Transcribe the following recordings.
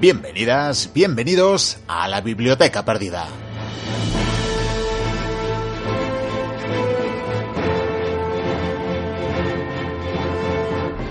Bienvenidas, bienvenidos a la Biblioteca Perdida.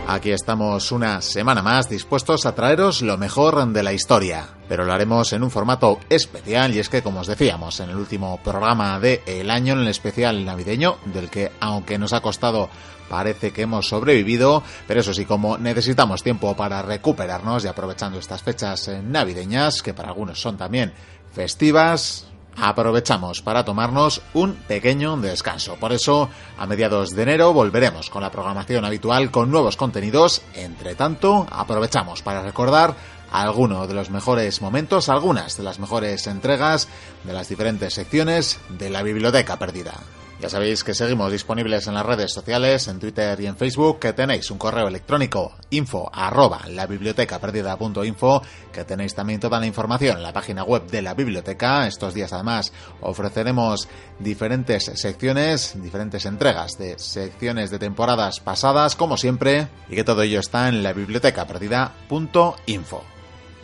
Aquí estamos una semana más dispuestos a traeros lo mejor de la historia, pero lo haremos en un formato especial y es que como os decíamos en el último programa del año, en el especial navideño, del que aunque nos ha costado parece que hemos sobrevivido, pero eso sí, como necesitamos tiempo para recuperarnos y aprovechando estas fechas navideñas, que para algunos son también festivas, aprovechamos para tomarnos un pequeño descanso. Por eso, a mediados de enero volveremos con la programación habitual con nuevos contenidos. Entre tanto, aprovechamos para recordar algunos de los mejores momentos, algunas de las mejores entregas de las diferentes secciones de la biblioteca perdida. Ya sabéis que seguimos disponibles en las redes sociales, en Twitter y en Facebook, que tenéis un correo electrónico info arroba la biblioteca perdida.info, que tenéis también toda la información en la página web de la biblioteca. Estos días además ofreceremos diferentes secciones, diferentes entregas de secciones de temporadas pasadas, como siempre, y que todo ello está en la biblioteca perdida.info.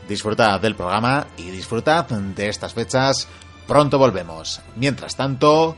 Disfrutad del programa y disfrutad de estas fechas. Pronto volvemos. Mientras tanto,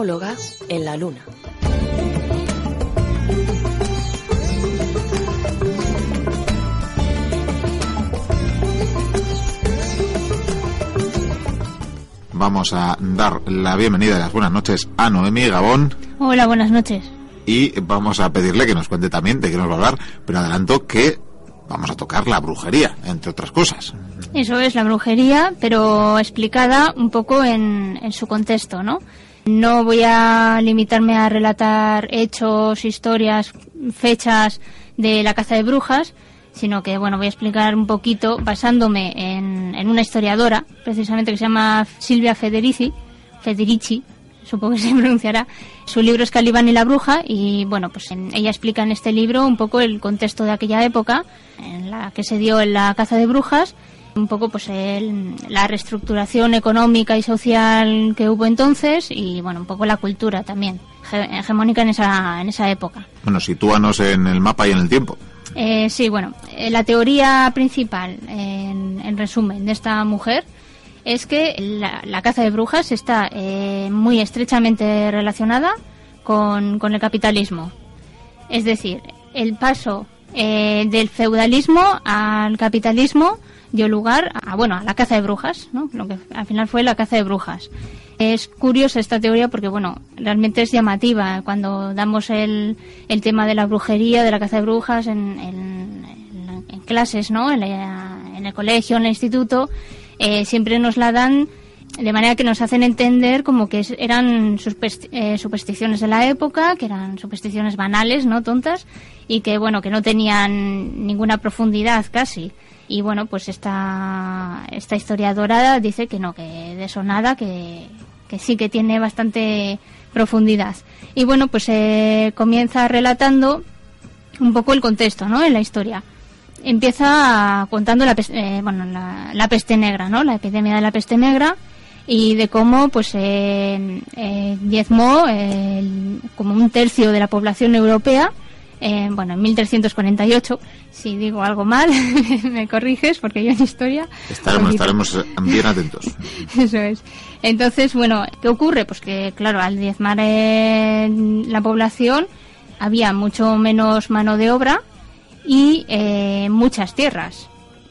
antropóloga en la luna. Vamos a dar la bienvenida y las buenas noches a Noemi Gabón Hola, buenas noches. y vamos a pedirle que nos cuente también de qué nos va a hablar, pero adelanto que vamos a tocar la brujería, entre otras cosas. Eso es la brujería, pero explicada un poco en, en su contexto, ¿no? No voy a limitarme a relatar hechos, historias, fechas de la caza de brujas, sino que, bueno, voy a explicar un poquito basándome en, en una historiadora, precisamente que se llama Silvia Federici, Federici, supongo que se pronunciará. Su libro es Calibán y la bruja y bueno, pues en- ella explica en este libro un poco el contexto de aquella época en la que se dio la caza de brujas, un poco pues el- la reestructuración económica y social que hubo entonces y bueno, un poco la cultura también he- hegemónica en esa en esa época. Bueno, sitúanos en el mapa y en el tiempo. Eh, sí, bueno, eh, la teoría principal, en, en resumen, de esta mujer es que la, la caza de brujas está eh, muy estrechamente relacionada con, con el capitalismo. Es decir, el paso eh, del feudalismo al capitalismo dio lugar a, bueno, a la caza de brujas, ¿no? Lo que al final fue la caza de brujas. Es curiosa esta teoría porque, bueno, realmente es llamativa cuando damos el, el tema de la brujería, de la caza de brujas en, en- en- en clases, ¿no? En, la- en el colegio, en el instituto, eh, siempre nos la dan de manera que nos hacen entender como que eran eh, supersticiones de la época, que eran supersticiones banales, no tontas, y que bueno, que no tenían ninguna profundidad casi. Y bueno, pues esta, esta historiadora dice que no, que de eso nada, que, que sí que tiene bastante profundidad. Y bueno, pues eh, comienza relatando un poco el contexto, ¿no? En la historia. Empieza contando la, pes- eh, bueno, la, la peste negra, ¿no? La epidemia de la peste negra y de cómo, pues, eh, eh, diezmó el- como un tercio de la población europea. eh, bueno, en 1348, si digo algo mal, me corriges porque yo en historia. Estaremos, estaremos bien atentos. Eso es. Entonces, bueno, ¿qué ocurre? Pues que, claro, al diezmar la población había mucho menos mano de obra y eh, muchas tierras.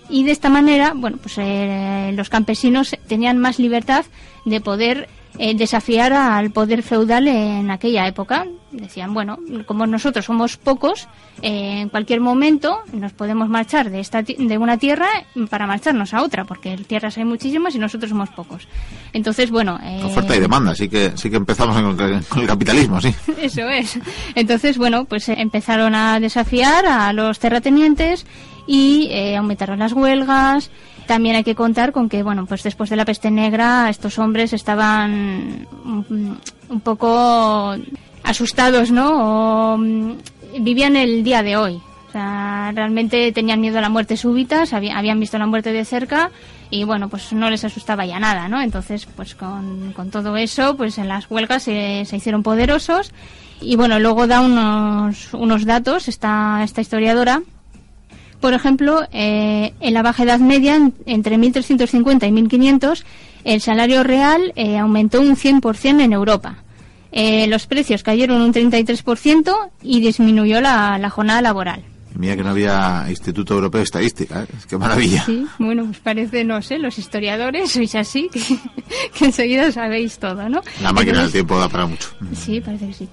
Y de esta manera, bueno, pues eh, los campesinos tenían más libertad de poder eh, desafiar al poder feudal en aquella época. Decían, bueno, como nosotros somos pocos, eh, en cualquier momento nos podemos marchar de, esta, de una tierra para marcharnos a otra, porque tierras hay muchísimas y nosotros somos pocos. Entonces, bueno... eh, Oferta y demanda, sí que, sí que empezamos con, con el capitalismo, sí. eso es. Entonces, bueno, pues empezaron a desafiar a los terratenientes y eh, aumentaron las huelgas. También hay que contar con que, bueno, pues después de la peste negra, estos hombres estaban un, un poco asustados, ¿no? O, mm, vivían el día de hoy. O sea, realmente tenían miedo a la muerte súbita, habían visto la muerte de cerca y bueno, pues no les asustaba ya nada, ¿no? Entonces, pues con, con todo eso, pues en las huelgas se, se hicieron poderosos y bueno, luego da unos, unos datos esta, esta historiadora. Por ejemplo, eh, en la Baja Edad Media, en- entre 1350 y 1500, el salario real eh, aumentó un 100% en Europa. Eh, los precios cayeron un 33% y disminuyó la, la jornada laboral. Mira que no había Instituto Europeo de Estadística, ¿eh? qué maravilla. Sí, bueno, pues parece, no sé, los historiadores sois así, que, que enseguida sabéis todo, ¿no? La máquina del Entonces- tiempo da para mucho. Sí, parece que sí.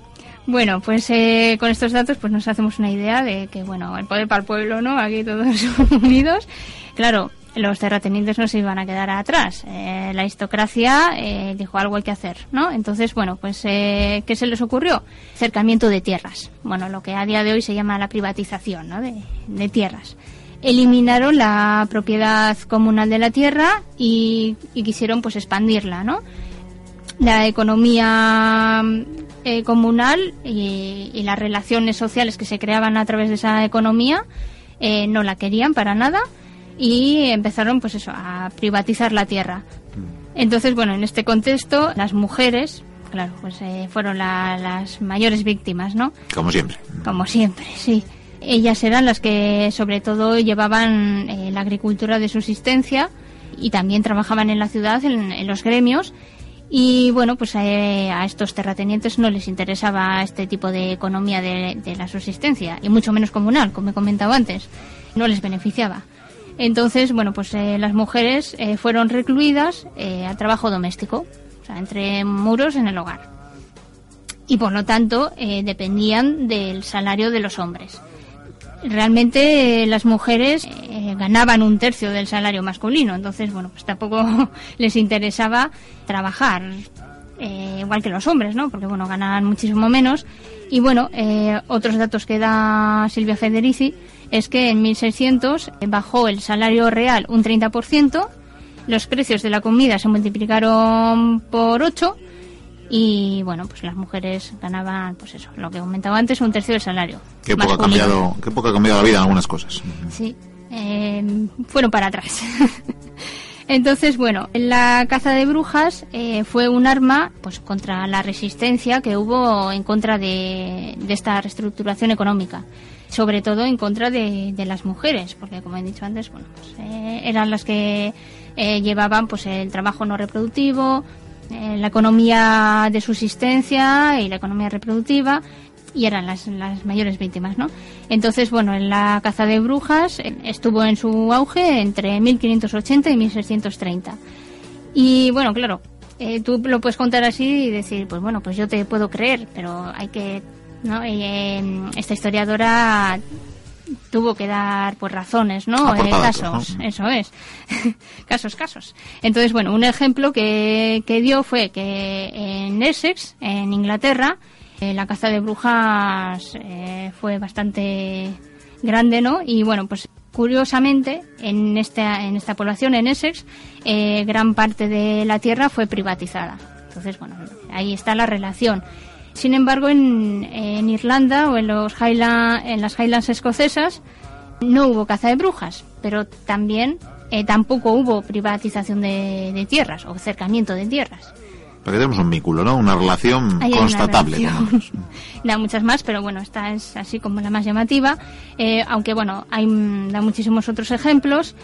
Bueno, pues eh, con estos datos pues nos hacemos una idea de que, bueno, el poder para el pueblo, ¿no? Aquí todos unidos. Claro, los terratenientes no se iban a quedar atrás. Eh, la aristocracia eh, dijo algo hay que hacer, ¿no? Entonces, bueno, pues eh, ¿qué se les ocurrió? Cercamiento de tierras. Bueno, lo que a día de hoy se llama la privatización, ¿no? De, de tierras. Eliminaron la propiedad comunal de la tierra y, y quisieron pues expandirla, ¿no? la economía eh, comunal y, y las relaciones sociales que se creaban a través de esa economía eh, no la querían para nada y empezaron pues eso a privatizar la tierra entonces bueno en este contexto las mujeres claro pues eh, fueron la- las mayores víctimas no Como siempre. como siempre, sí. Ellas eran las que sobre todo llevaban eh, la agricultura de subsistencia y también trabajaban en la ciudad, en, en los gremios. Y bueno, pues eh, a estos terratenientes no les interesaba este tipo de economía de, la subsistencia, y mucho menos comunal, como he comentado antes. No les beneficiaba. Entonces, bueno, pues eh, las mujeres eh, fueron recluidas eh, al trabajo doméstico, o sea, entre muros en el hogar y por lo tanto eh, dependían del salario de los hombres. Realmente eh, las mujeres eh, ganaban un tercio del salario masculino, entonces bueno, pues tampoco les interesaba trabajar eh, igual que los hombres, ¿no? Porque bueno, ganaban muchísimo menos. Y bueno, eh, otros datos que da Silvia Federici es que en 1600 bajó el salario real un 30%, los precios de la comida se multiplicaron por 8 y bueno, pues las mujeres ganaban, pues eso, lo que comentaba antes, un tercio del salario. Qué poco, ha cambiado, qué poco ha cambiado la vida en algunas cosas. Sí, eh, fueron para atrás. Entonces, bueno, la caza de brujas eh, fue un arma pues contra la resistencia que hubo en contra de, de esta reestructuración económica, sobre todo en contra de, de las mujeres, porque como he dicho antes, bueno, pues, eh, eran las que eh, llevaban pues el trabajo no reproductivo, eh, la economía de subsistencia y la economía reproductiva y eran las, las mayores víctimas, ¿no? Entonces, bueno, en la caza de brujas eh, estuvo en su auge entre 1580 y 1630. Y bueno, claro, eh, tú lo puedes contar así y decir, pues bueno, pues yo te puedo creer, pero hay que, ¿no? Eh, esta historiadora tuvo que dar pues razones, ¿no? Eh, casos, ¿no? eso es. casos, casos. Entonces, bueno, un ejemplo que, que dio fue que en Essex, en Inglaterra, eh, la caza de brujas eh, fue bastante grande, ¿no? Y bueno, pues curiosamente, en esta, en esta población, en Essex, eh, gran parte de la tierra fue privatizada. Entonces, bueno, ahí está la relación. Sin embargo, en, en Irlanda o en, los Highland, en las Highlands escocesas no hubo caza de brujas, pero también eh, tampoco hubo privatización de, de tierras o cercamiento de tierras. Porque tenemos un vínculo, ¿no? Una relación una constatable. relación. da muchas más, pero bueno, esta es así como la más llamativa. Eh, aunque bueno, hay da muchísimos otros ejemplos.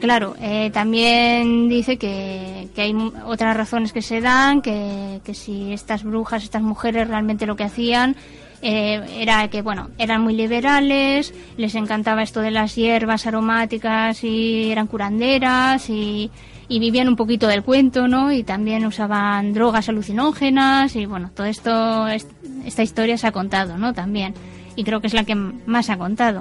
Claro, eh, también dice que, que hay otras razones que se dan, que, que si estas brujas, estas mujeres realmente lo que hacían eh, era que, bueno, eran muy liberales, les encantaba esto de las hierbas aromáticas y eran curanderas y, y vivían un poquito del cuento, ¿no? Y también usaban drogas alucinógenas y, bueno, todo esto, es- esta historia se ha contado, ¿no? También. Y creo que es la que más ha contado.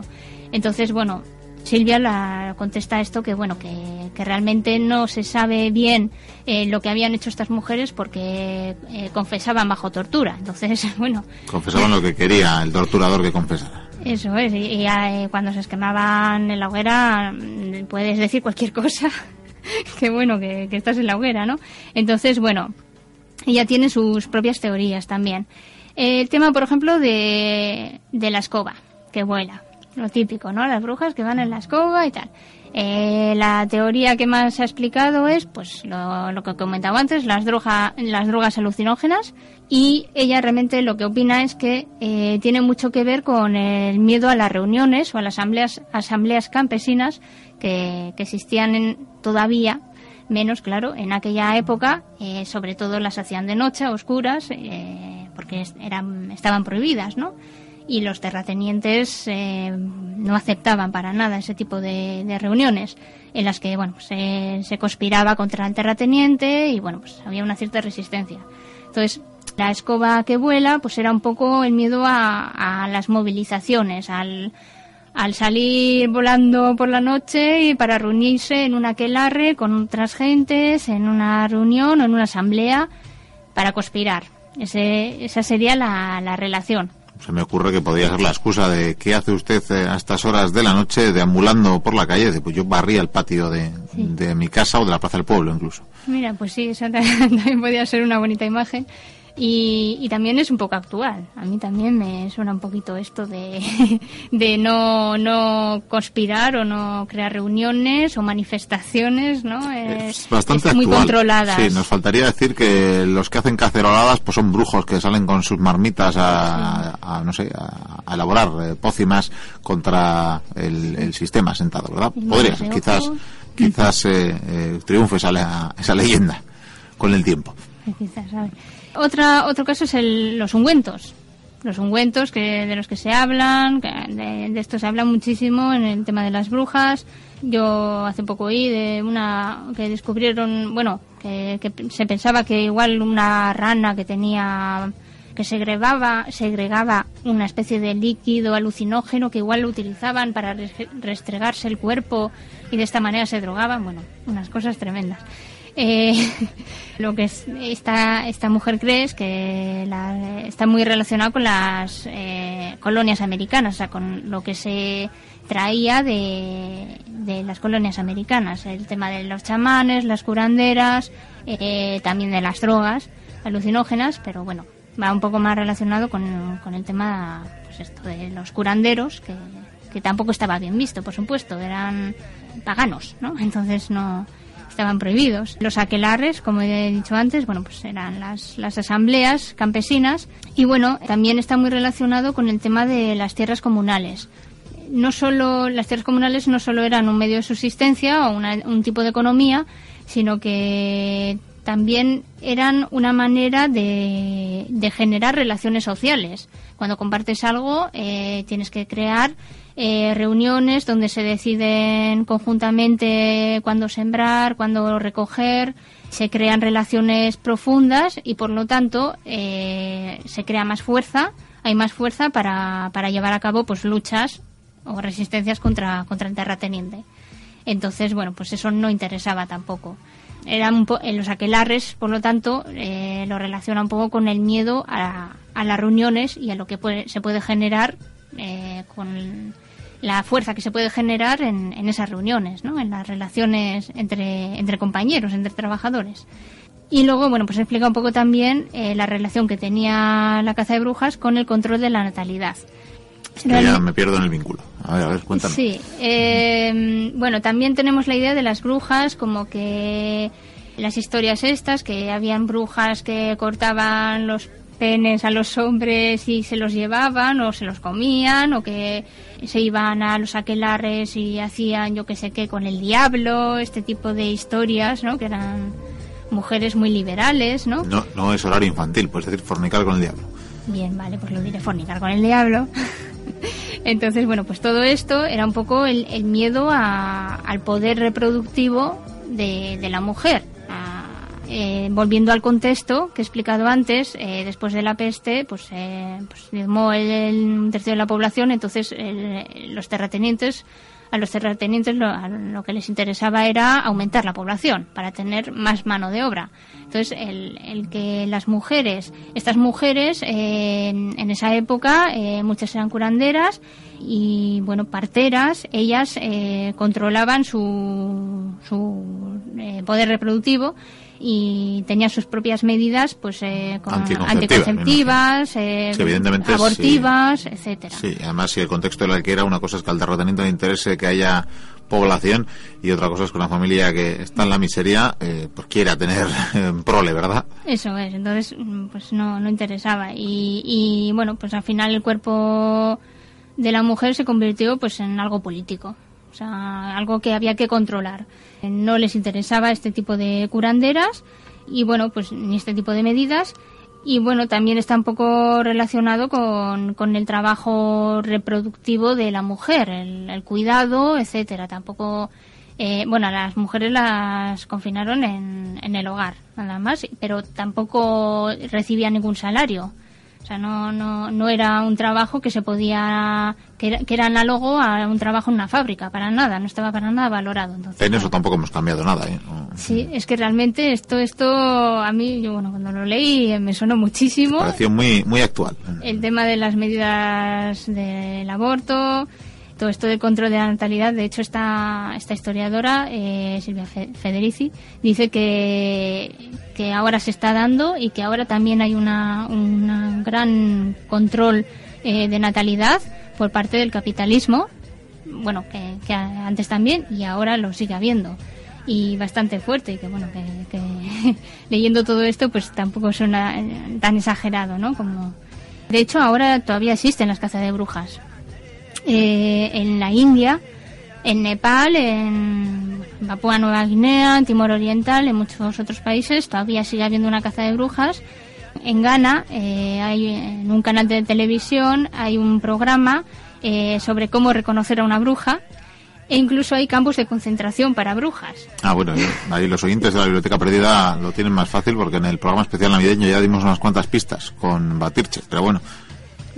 Entonces, bueno, Silvia la contesta esto que bueno que, que realmente no se sabe bien eh, lo que habían hecho estas mujeres porque eh, confesaban bajo tortura entonces bueno Confesaban lo que quería el torturador que confesara. Eso es, y, y, eh, cuando se quemaban en la hoguera mm, puedes decir cualquier cosa. que bueno, que, que estás en la hoguera, ¿no? Entonces, bueno, ella tiene sus propias teorías también. El tema, por ejemplo, de, de la escoba, que vuela. Lo típico, ¿no? Las brujas que van en la escoba y tal. Eh, la teoría que más se ha explicado es, pues, lo, que comentaba antes, las, droga, las drogas alucinógenas. Y ella realmente lo que opina es que eh, tiene mucho que ver con el miedo a las reuniones o a las asambleas, asambleas campesinas que, existían en, todavía menos, claro, en aquella época, eh, sobre todo las hacían de noche, oscuras, eh, porque eran, estaban prohibidas, ¿no? Y los terratenientes eh, no aceptaban para nada ese tipo de, reuniones en las que, bueno, se, conspiraba contra el terrateniente y, bueno, pues había una cierta resistencia. Entonces, la escoba que vuela, pues era un poco el miedo a, las movilizaciones, al, al salir volando por la noche y para reunirse en un aquelarre con otras gentes, en una reunión o en una asamblea para conspirar. Ese, esa sería la relación. Se me ocurre que podría ser la excusa de ¿qué hace usted eh, a estas horas de la noche deambulando por la calle? De, pues yo barría el patio de, Sí. de mi casa o de la Plaza del Pueblo incluso. Mira, pues sí, esa también podría ser una bonita imagen. Y, y también es un poco actual. A mí también me suena un poquito esto de, de no, no conspirar o no crear reuniones o manifestaciones, ¿no? Es bastante es muy actual. controladas. Sí, nos faltaría decir que los que hacen caceroladas pues son brujos que salen con sus marmitas a, a, no sé, a, a elaborar eh, pócimas contra el, el sistema sentado, ¿verdad? Podría de quizás, quizás eh, eh, triunfe esa, esa leyenda con el tiempo. Otra, otro caso es el, los ungüentos. Los ungüentos que, de los que se hablan, que de, de esto se habla muchísimo en el tema de las brujas. Yo hace poco oí de una que descubrieron, bueno, que, que se pensaba que igual una rana que tenía que segregaba, segregaba una especie de líquido alucinógeno que igual lo utilizaban para re- restregarse el cuerpo y de esta manera se drogaban. Bueno, unas cosas tremendas. Eh, lo que es- esta, esta mujer cree es que la- está muy relacionado con las eh, colonias americanas, o sea, con lo que se traía de, de las colonias americanas, el tema de los chamanes, las curanderas, eh, también de las drogas alucinógenas, pero bueno, va un poco más relacionado con, con el tema pues esto de los curanderos, que, que tampoco estaba bien visto, por supuesto, eran paganos, ¿no? Entonces no estaban prohibidos. Los aquelarres, como he dicho antes, bueno, pues eran las, las asambleas campesinas y bueno, también está muy relacionado con el tema de las tierras comunales. No solo las tierras comunales no solo eran un medio de subsistencia o una- un tipo de economía, sino que también eran una manera de, de generar relaciones sociales. Cuando compartes algo, eh, tienes que crear eh, reuniones donde se deciden conjuntamente cuándo sembrar, cuándo recoger, se crean relaciones profundas y por lo tanto eh, se crea más fuerza, hay más fuerza para, para llevar a cabo pues luchas o resistencias contra, contra el terrateniente. Entonces, bueno, pues eso no interesaba tampoco. Eran un po- en los aquelarres, por lo tanto, eh, lo relaciona un poco con el miedo a, a las reuniones y a lo que se puede generar eh, con la fuerza que se puede generar en, en esas reuniones, ¿no? en las relaciones entre, entre compañeros, entre trabajadores. Y luego, bueno, pues explica un poco también eh, la relación que tenía la caza de brujas con el control de la natalidad. Ya me pierdo en el vínculo. A ver, a ver, cuéntame. Sí, eh, bueno, también tenemos la idea de las brujas, como que las historias estas, que habían brujas que cortaban los penes a los hombres y se los llevaban o se los comían o que se iban a los aquelarres y hacían yo que sé qué con el diablo, este tipo de historias, ¿no? Que eran mujeres muy liberales, ¿no? No, no es horario infantil, puedes decir fornicar con el diablo. Bien, vale, pues lo diré fornicar con el diablo. Entonces, bueno, pues todo esto era un poco el, el miedo a- al poder reproductivo de, de la mujer. Eh, volviendo al contexto que he explicado antes, eh, después de la peste, pues, eh, pues el, el tercio de la población, entonces el- los terratenientes a los terratenientes lo, que les interesaba era aumentar la población para tener más mano de obra. Entonces, el, el que las mujeres, estas mujeres eh, en, en esa época, eh, muchas eran curanderas y bueno, parteras, ellas eh, controlaban su, su eh, poder reproductivo y tenían sus propias medidas pues eh, con Anticonceptivas, anticonceptivas, eh, Sí, evidentemente, abortivas, etcétera. Sí, además si el contexto de la que era una cosa es que al terrateniente le interese que haya población y otra cosa es que una familia que está en la miseria eh, pues quiera tener prole, ¿verdad? Eso es, entonces mm, pues no, no interesaba y, y bueno pues al final el cuerpo de la mujer se convirtió pues en algo político, o sea algo que había que controlar. No les interesaba este tipo de curanderas y bueno pues ni este tipo de medidas y bueno también está un poco relacionado con, con el trabajo reproductivo de la mujer, el, el cuidado, etcétera. Tampoco eh, bueno, las mujeres las confinaron en, en el hogar, nada más, pero tampoco recibían ningún salario. O sea, no, no, no era un trabajo que se podía, que era, que era análogo a un trabajo en una fábrica, para nada, no estaba para nada valorado. Entonces, En eso tampoco hemos cambiado nada, ¿eh? No- Sí, es que realmente esto, esto, a mí, yo, bueno, cuando lo leí me sonó muchísimo Pareció muy, muy actual. el tema de las medidas del aborto, todo esto del control de la natalidad. De hecho, esta, esta historiadora, eh, Silvia Fe- Federici, dice que, que ahora se está dando y que ahora también hay una, un gran control eh, de natalidad por parte del capitalismo, bueno, que, antes también y ahora lo sigue habiendo. Y bastante fuerte, y que bueno, que, que leyendo todo esto, pues tampoco suena eh, tan exagerado, ¿no? Como, de hecho, ahora todavía existen las cazas de brujas. Eh, en la India, en Nepal, en Papúa Nueva Guinea, en Timor Oriental, en muchos otros países, todavía sigue habiendo una caza de brujas. En Ghana, eh, hay en un canal de televisión, hay un programa eh, sobre cómo reconocer a una bruja. E incluso hay campos de concentración para brujas. Ah, bueno, ahí los oyentes de la Biblioteca Perdida lo tienen más fácil porque en el programa especial navideño ya dimos unas cuantas pistas con Batirche, pero bueno,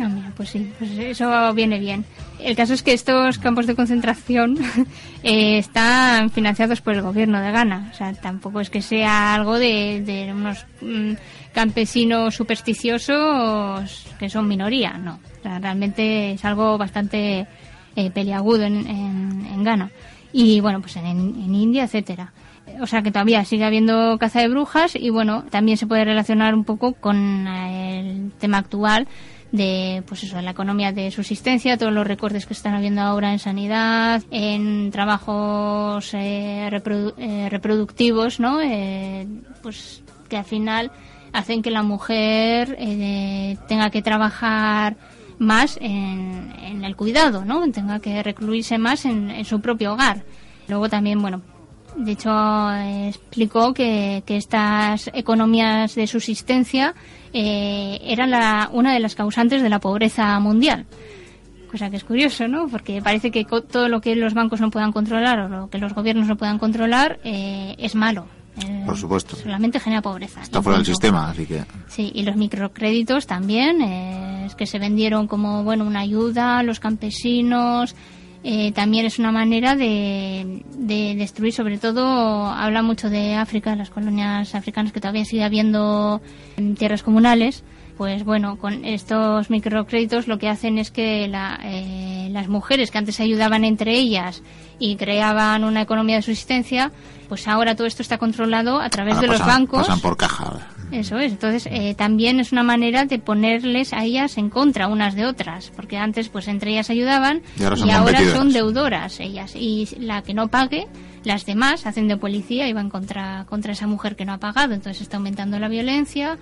Ah, mira, pues sí, pues eso viene bien. El caso es que estos campos de concentración eh, están financiados por el gobierno de Ghana. O sea, tampoco es que sea algo de, unos mm, campesinos supersticiosos que son minoría, no. O sea, realmente es algo bastante eh, peliagudo en, en, en Ghana. Y bueno, pues en, en India, etcétera. O sea que todavía sigue habiendo caza de brujas y bueno, también se puede relacionar un poco con eh, el tema actual de pues eso, la economía de subsistencia, todos los recortes que están habiendo ahora en sanidad, en trabajos eh, reprodu- eh, reproductivos, ¿no? Eh, pues que al final hacen que la mujer eh, tenga que trabajar más en, en el cuidado, ¿no? Tenga que recluirse más en, en su propio hogar. Luego también, bueno, de hecho, explicó que, que estas economías de subsistencia eh, eran la, una de las causantes de la pobreza mundial. Cosa que es curioso, ¿no? Porque parece que todo lo que los bancos no puedan controlar o lo que los gobiernos no puedan controlar eh, es malo. Eh, Por supuesto. Solamente genera pobreza. está fuera del sistema, así que Sí, y los microcréditos también, eh, es que se vendieron como bueno una ayuda a los campesinos. Eh, también es una manera de, de destruir, sobre todo, habla mucho de África, las colonias africanas que todavía sigue habiendo en tierras comunales. Pues bueno, con estos microcréditos lo que hacen es que la, eh, las mujeres que antes se ayudaban entre ellas y creaban una economía de subsistencia, pues ahora todo esto está controlado a través ahora de los pasan, bancos. pasan por caja. Eso es, entonces eh, también es una manera de ponerles a ellas en contra unas de otras, porque antes pues entre ellas ayudaban Y ahora son ahora competidoras. son deudoras ellas y la que no pague, las demás hacen de policía y van contra contra esa mujer que no ha pagado, entonces está aumentando la violencia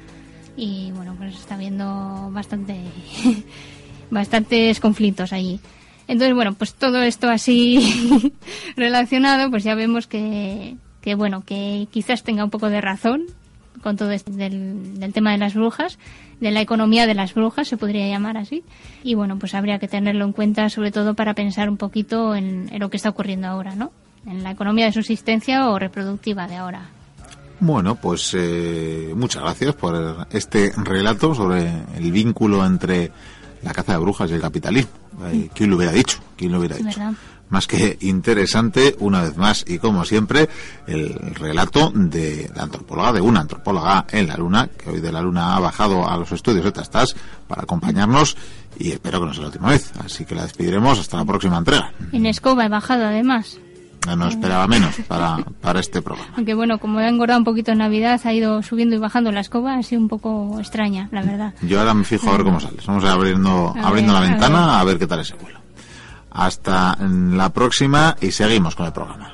y bueno, pues está habiendo bastante bastantes conflictos allí. Entonces, bueno, pues todo esto así relacionado, pues ya vemos que, que, bueno, que quizás tenga un poco de razón con todo esto del, del tema de las brujas, de la economía de las brujas, se podría llamar así. Y bueno, pues habría que tenerlo en cuenta, sobre todo para pensar un poquito en, en lo que está ocurriendo ahora, ¿no? En la economía de subsistencia o reproductiva de ahora. Bueno, pues eh, muchas gracias por este relato sobre el vínculo entre la caza de brujas y el capitalismo. Eh, ¿Quién lo hubiera dicho? ¿Quién lo hubiera Es dicho? verdad. Más que interesante, una vez más y como siempre, el relato de la antropóloga, de una antropóloga en la Luna, que hoy de la Luna ha bajado a los estudios de Tastas para acompañarnos y espero que no sea la última vez. Así que la despediremos hasta la próxima entrega. En escoba he bajado además. No esperaba menos para, para este programa. Aunque bueno, como he engordado un poquito en Navidad, ha ido subiendo y bajando la escoba, ha sido un poco extraña, la verdad. Yo ahora me fijo a ver cómo sales. Vamos a ir abriendo, A abriendo la a ventana a ver qué tal ese vuelo. Hasta la próxima y seguimos con el programa.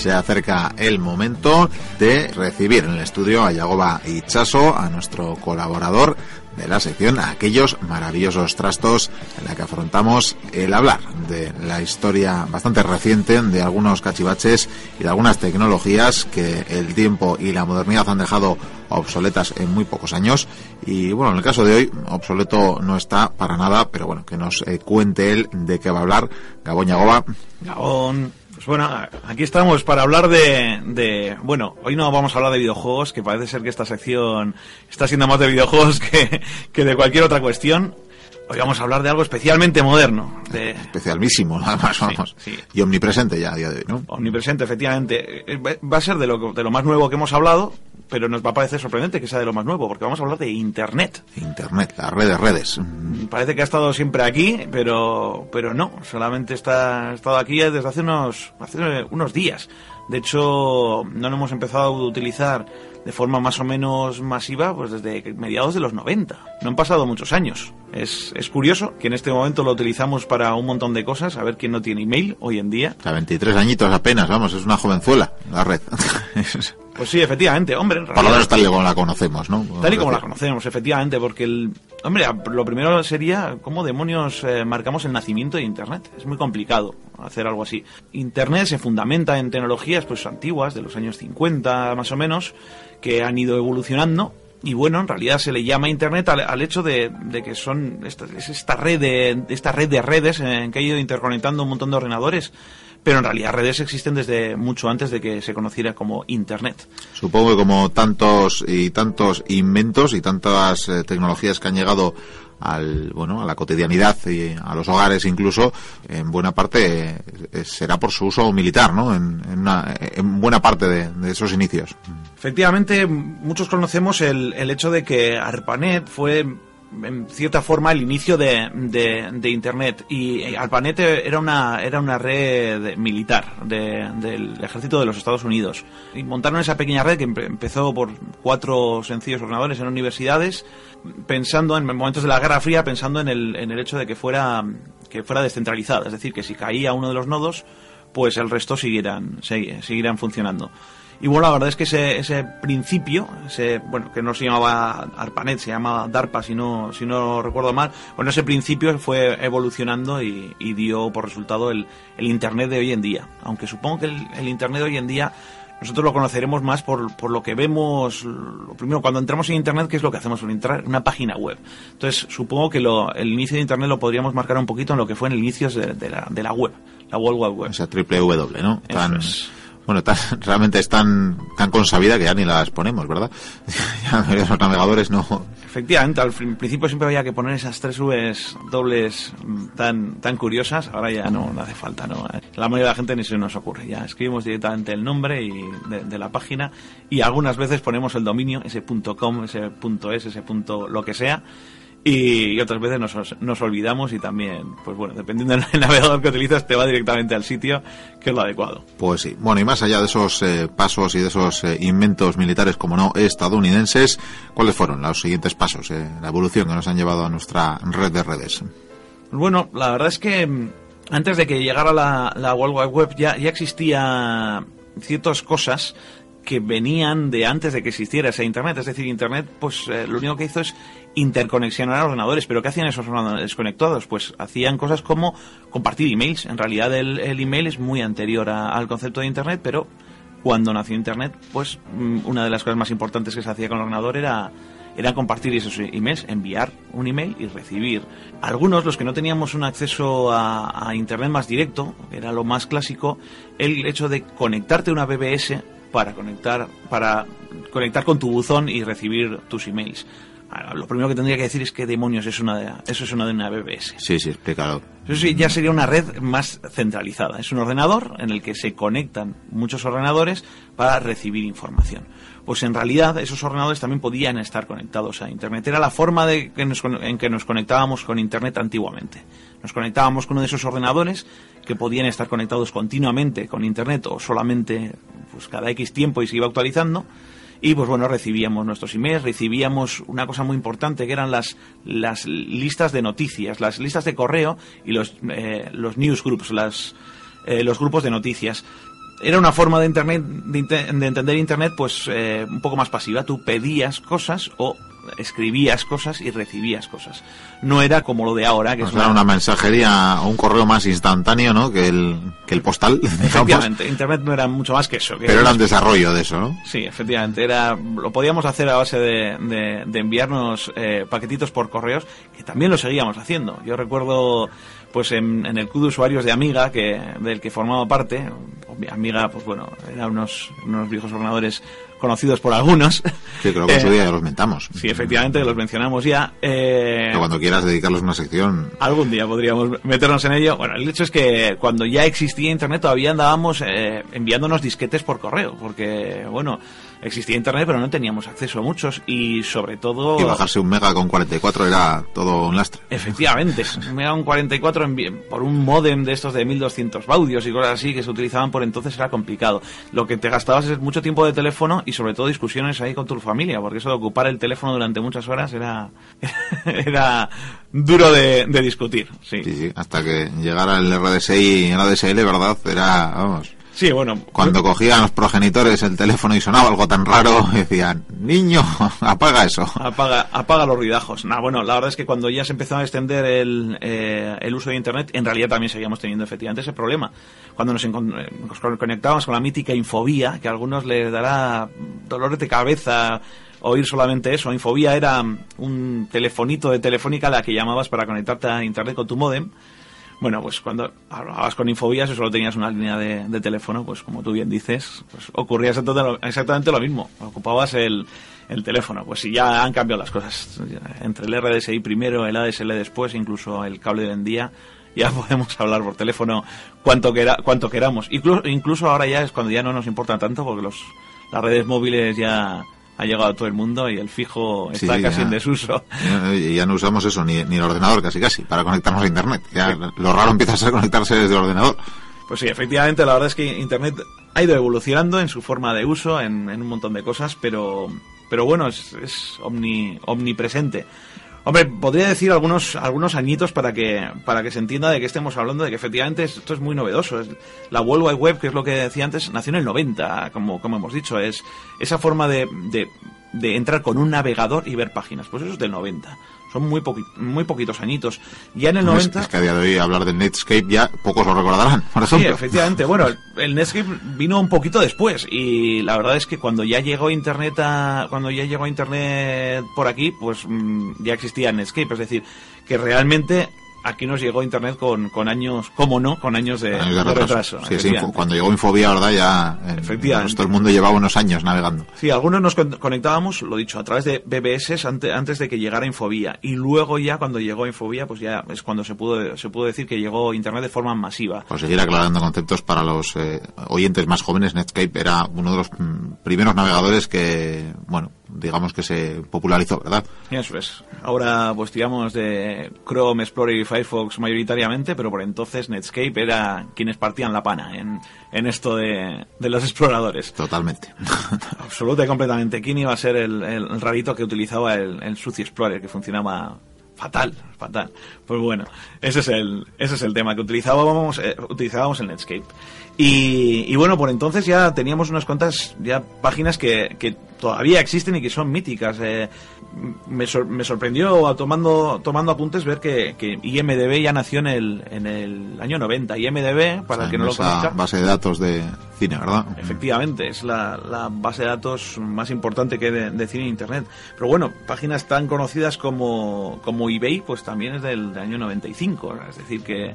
Se acerca el momento de recibir en el estudio a Yagoba Ichaso, a nuestro colaborador de la sección Aquellos maravillosos trastos en la que afrontamos el hablar de la historia bastante reciente de algunos cachivaches y de algunas tecnologías que el tiempo y la modernidad han dejado obsoletas en muy pocos años y bueno en el caso de hoy obsoleto no está para nada pero bueno que nos eh, cuente él de qué va a hablar Gabón Yagoba Gabón. Pues bueno, aquí estamos para hablar de, de, Bueno, hoy no vamos a hablar de videojuegos, que parece ser que esta sección está siendo más de videojuegos que, que de cualquier otra cuestión. Hoy vamos a hablar de algo especialmente moderno. De, especialísimo además vamos sí. y omnipresente ya a día de hoy ¿no? omnipresente, efectivamente. Eh, Va va a ser de lo, de lo más nuevo que hemos hablado, pero nos va a parecer sorprendente que sea de lo más nuevo, porque vamos a hablar de Internet. Internet las redes redes Mm, Parece que ha estado siempre aquí, pero, pero no, solamente está, ha estado aquí desde hace unos, hace unos días. De hecho, no lo hemos empezado a utilizar de forma más o menos masiva pues desde mediados de los 90. No han pasado muchos años. Es, es curioso que en este momento lo utilizamos para un montón de cosas, a ver quién no tiene email hoy en día. sea, 23 añitos apenas vamos es una jovenzuela la red Pues sí, efectivamente, hombre, en por lo realidad- menos tal y como la conocemos ¿no? Tal y como la conocemos, efectivamente, porque el... Hombre, lo primero sería cómo demonios eh, marcamos el nacimiento de Internet. Es muy complicado hacer algo así. Internet se fundamenta en tecnologías pues antiguas, de los años 50 más o menos, que han ido evolucionando. Y bueno, en realidad se le llama Internet al, hecho de, de que son esta, es esta red de esta red de redes en que ha ido interconectando un montón de ordenadores. Pero en realidad redes existen desde mucho antes de que se conociera como Internet. Supongo que como tantos y tantos inventos y tantas eh, tecnologías que han llegado al bueno a la cotidianidad y a los hogares incluso en buena parte eh, será por su uso militar no en, en una- en buena parte de esos inicios Efectivamente, muchos conocemos el, el hecho de que ARPANET fue en cierta forma el inicio de, de- Internet. Y eh, ARPANET era una era una red militar de- del ejército de los Estados Unidos. Y montaron esa pequeña red que empe- empezó por cuatro sencillos ordenadores en universidades pensando en momentos de la Guerra Fría pensando en el, en el hecho de que fuera que fuera descentralizada. Es decir que si caía uno de los nodos pues el resto siguieran segui- seguirán funcionando y bueno, la verdad es que ese, ese principio, ese, bueno, que no se llamaba ARPANET, se llamaba DARPA, si no, si no recuerdo mal, bueno, ese principio fue evolucionando y, y dio por resultado el, el Internet de hoy en día. Aunque supongo que el, el Internet de hoy en día nosotros lo conoceremos más por, por lo que vemos, lo primero, cuando entramos en Internet, ¿qué es lo que hacemos? Entrar en una página web. Entonces, supongo que lo, el inicio de Internet lo podríamos marcar un poquito en lo que fue en el inicio de, de la, de la web, la World Wide Web. o sea triple W no tan es. Bueno realmente es tan tan consabida que ya ni las ponemos verdad ya los navegadores no. Efectivamente, al principio siempre había que poner esas tres Vs dobles tan, tan curiosas, ahora ya no, no hace falta, ¿no? La mayoría de la gente ni se nos ocurre, ya escribimos directamente el nombre y de, de la página y algunas veces ponemos el dominio, ese punto .com, ese punto .es, ese punto lo que sea, y, y otras veces nos, nos olvidamos y también, pues bueno, dependiendo del navegador que utilizas, te va directamente al sitio que es lo adecuado. Pues sí. Bueno, y más allá de esos eh, pasos y de esos eh, inventos militares, como no, estadounidenses, ¿cuáles fueron los siguientes pasos, eh, la evolución que nos han llevado a nuestra red de redes? Bueno, la verdad es que mm, antes de que llegara la, la World Wide Web ya, ya existía ciertas cosas que venían de antes de que existiera ese Internet. Es decir, Internet, pues eh, lo único que hizo es interconexionar ordenadores. ¿Pero qué hacían esos ordenadores conectados? Pues hacían cosas como compartir emails. En realidad el, email es muy anterior a- al concepto de Internet, pero cuando nació Internet, pues mm, una de las cosas más importantes que se hacía con el ordenador era era compartir esos emails, enviar un email y recibir. Algunos, los que no teníamos un acceso a, a Internet más directo, era lo más clásico, el hecho de conectarte a una BBS para conectar, para conectar con tu buzón y recibir tus emails. Ahora, Lo primero que tendría que decir es que demonios es una de, eso es una de una BBS. Sí, sí, explícalo. Eso sí, ya sería una red más centralizada. Es un ordenador en el que se conectan muchos ordenadores para recibir información. Pues en realidad esos ordenadores también podían estar conectados a Internet. Era la forma de que nos en que nos conectábamos con Internet antiguamente. Nos conectábamos con uno de esos ordenadores que podían estar conectados continuamente con Internet o solamente pues cada X tiempo y se iba actualizando. Y pues bueno, recibíamos nuestros emails, recibíamos una cosa muy importante que eran las, las listas de noticias, las listas de correo y los, eh, los newsgroups, las, eh, los grupos de noticias. Era una forma de, internet, de, entender Internet pues eh, un poco más pasiva. Tú pedías cosas o escribías cosas y recibías cosas. No era como lo de ahora, que Pues es era una- una mensajería o un correo más instantáneo, ¿no? Que el, que el postal. Efectivamente, Internet no era mucho más que eso. que Pero era un desarrollo de eso, ¿no? Sí, efectivamente, era, lo podíamos hacer a base de, de- de enviarnos eh, paquetitos por correos, que también lo seguíamos haciendo. Yo recuerdo, pues en, en el club de usuarios de Amiga, que, del que formaba parte, Amiga, pues bueno, eran unos, unos viejos ordenadores conocidos por algunos. Sí, creo que en su Eh, día ya los mentamos. Sí, efectivamente, los mencionamos ya. Eh, cuando quieras dedicarles una sección, Algún día podríamos meternos en ello. Bueno, el hecho es que cuando ya existía Internet todavía andábamos eh, enviándonos disquetes por correo, porque, bueno, existía Internet pero no teníamos acceso a muchos y sobre todo... y bajarse un mega con 44 era todo un lastre. Efectivamente, me da un 44 envi- por un modem de estos de 1200 baudios y cosas así que se utilizaban por entonces era complicado. Lo que te gastabas es mucho tiempo de teléfono y sobre todo discusiones ahí con tu familia, porque eso de ocupar el teléfono durante muchas horas era, era duro de, de discutir. Sí. Sí, sí, hasta que llegara el RDSI y el ADSL, ¿verdad? Era, vamos, Sí, bueno. cuando cogían los progenitores el teléfono y sonaba algo tan raro, decían, niño, apaga eso. Apaga, apaga los ruidajos. Nah, bueno, la verdad es que cuando ya se empezó a extender el, eh, el uso de Internet, en realidad también seguíamos teniendo efectivamente ese problema. Cuando nos, eh, nos con- conectábamos con la mítica infobía, que a algunos les dará dolores de cabeza oír solamente eso. Infobía era un telefonito de telefónica a la que llamabas para conectarte a Internet con tu modem. Bueno, pues cuando hablabas con Infobía, si solo tenías una línea de, teléfono, pues como tú bien dices, pues ocurría exactamente lo, mismo. Ocupabas el, el teléfono. Pues sí, ya han cambiado las cosas. Entre el RDSI primero, el ADSL después, incluso el cable de hoy en día, ya podemos hablar por teléfono cuanto, quera, cuanto queramos. Incluso, incluso ahora ya es cuando ya no nos importa tanto, porque los, las redes móviles ya ha llegado a todo el mundo y el fijo está sí, casi ya. en desuso. Y ya no usamos eso, ni, ni el ordenador casi casi, para conectarnos a internet. Ya lo raro empieza a ser conectarse desde el ordenador. Pues sí, efectivamente, la verdad es que Internet ha ido evolucionando en su forma de uso, en, en un montón de cosas, pero, pero bueno, es, es omni- omnipresente. Hombre, podría decir algunos, algunos añitos para que, para que se entienda de qué estemos hablando, de que efectivamente esto es muy novedoso. Es, la World Wide Web, que es lo que decía antes, nació en el 90, como, como hemos dicho. Es esa forma de, de, de entrar con un navegador y ver páginas. Pues eso es del 90. Son muy, poqui- muy poquitos añitos. Ya en el Es, 90... es que a día de hoy hablar del Netscape ya pocos lo recordarán, por Sí, efectivamente. Bueno, el- el Netscape vino un poquito después y la verdad es que cuando ya llegó Internet a, cuando ya llegó Internet por aquí, pues mm, ya existía Netscape, es decir, que realmente aquí nos llegó Internet con, con años, cómo no, con años de, Años de de retraso. Sí, sí, cuando llegó Infobia, ¿verdad? Ya en- Efectivamente. todo el mundo llevaba unos años navegando. Sí, algunos nos con- conectábamos, lo dicho, a través de BBS ante- antes de que llegara Infobía. Y luego ya cuando llegó Infobía, pues ya es cuando se pudo, se pudo decir que llegó Internet de forma masiva. Por seguir aclarando conceptos para los eh, oyentes más jóvenes, Netscape era uno de los mm, primeros navegadores que, bueno, digamos que se popularizó, ¿verdad? Eso es. Ahora pues tiramos de Chrome, Explorer y Firefox mayoritariamente, pero por entonces Netscape era quienes partían la pana en, en esto de, de los exploradores. Totalmente. Absoluta y completamente. ¿Quién iba a ser el, el rarito que utilizaba el, el Suzy Explorer, que funcionaba fatal, fatal. Pues bueno, ese es el, ese es el tema que utilizábamos, eh, utilizábamos en Netscape. Y, y, bueno, por entonces ya teníamos unas cuantas ya páginas que, que todavía existen y que son míticas. Eh, me, sor, me, sorprendió tomando, tomando apuntes ver que, que, IMDB ya nació en el, en el año 90. IMDB, para o sea, el que no lo conozca. base de datos de cine, ¿verdad? Efectivamente, es la, la base de datos más importante que de, de, cine e internet. Pero bueno, páginas tan conocidas como, como eBay, pues también es del, del año 95. Es decir, que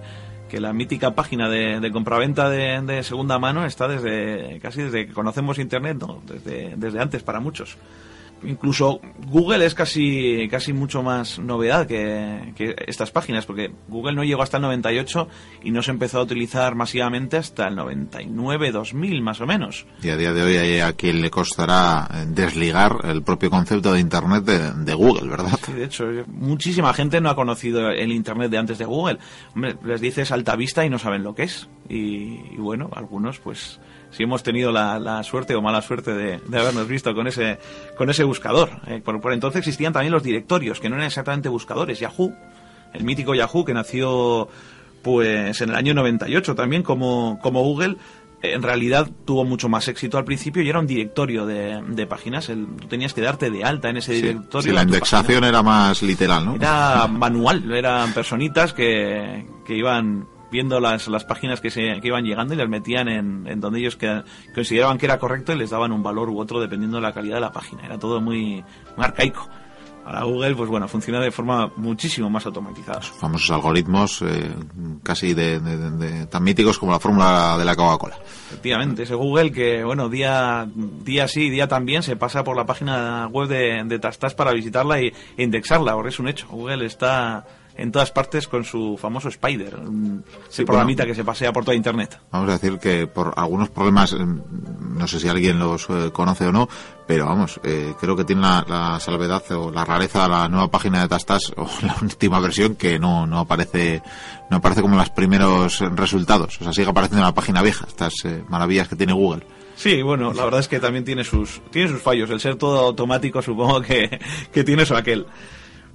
que la mítica página de, compraventa de, de, segunda mano está desde casi desde que conocemos internet, no, desde, desde antes para muchos. Incluso Google es casi casi mucho más novedad que, que, estas páginas, porque Google no llegó hasta el 98 y no se empezó a utilizar masivamente hasta el 99, 2000 más o menos. Y a día de hoy hay a quien le costará desligar el propio concepto de Internet de, de Google, ¿verdad? Sí, de hecho, muchísima gente no ha conocido el Internet de antes de Google. Hombre, les dices alta vista y no saben lo que es. Y, y bueno, algunos pues si hemos tenido la, la, suerte o mala suerte de, de, habernos visto con ese, con ese buscador. Eh, por, por, entonces existían también los directorios, que no eran exactamente buscadores. Yahoo, el mítico Yahoo, que nació pues en el año 98 también como, como Google, en realidad tuvo mucho más éxito al principio y era un directorio de, de páginas. El, tú tenías que darte de alta en ese sí, directorio. Sí, la indexación era más literal, ¿no? Era manual, eran personitas que, que iban viendo las, las páginas que, se, que iban llegando y las metían en, en donde ellos que, consideraban que era correcto y les daban un valor u otro dependiendo de la calidad de la página. Era todo muy, muy arcaico. Ahora Google, pues bueno, funciona de forma muchísimo más automatizada. Los famosos algoritmos eh, casi de, de, de, tan míticos como la fórmula de la Coca-Cola. Efectivamente, ese Google que, bueno, día, día sí, día también se pasa por la página web de, de Tastas para visitarla y, e indexarla, porque es un hecho. Google está en todas partes con su famoso Spider, un sí, programita bueno, que se pasea por toda Internet. Vamos a decir que por algunos problemas, eh, no sé si alguien los eh, conoce o no, pero vamos, eh, creo que tiene la, la, salvedad o la rareza la nueva página de Tastas o la última versión que no, no aparece no aparece como los primeros resultados, o sea, sigue apareciendo en la página vieja, estas eh, maravillas que tiene Google. Sí, bueno, la verdad es que también tiene sus, tiene sus fallos. El ser todo automático supongo que, que tiene eso aquel.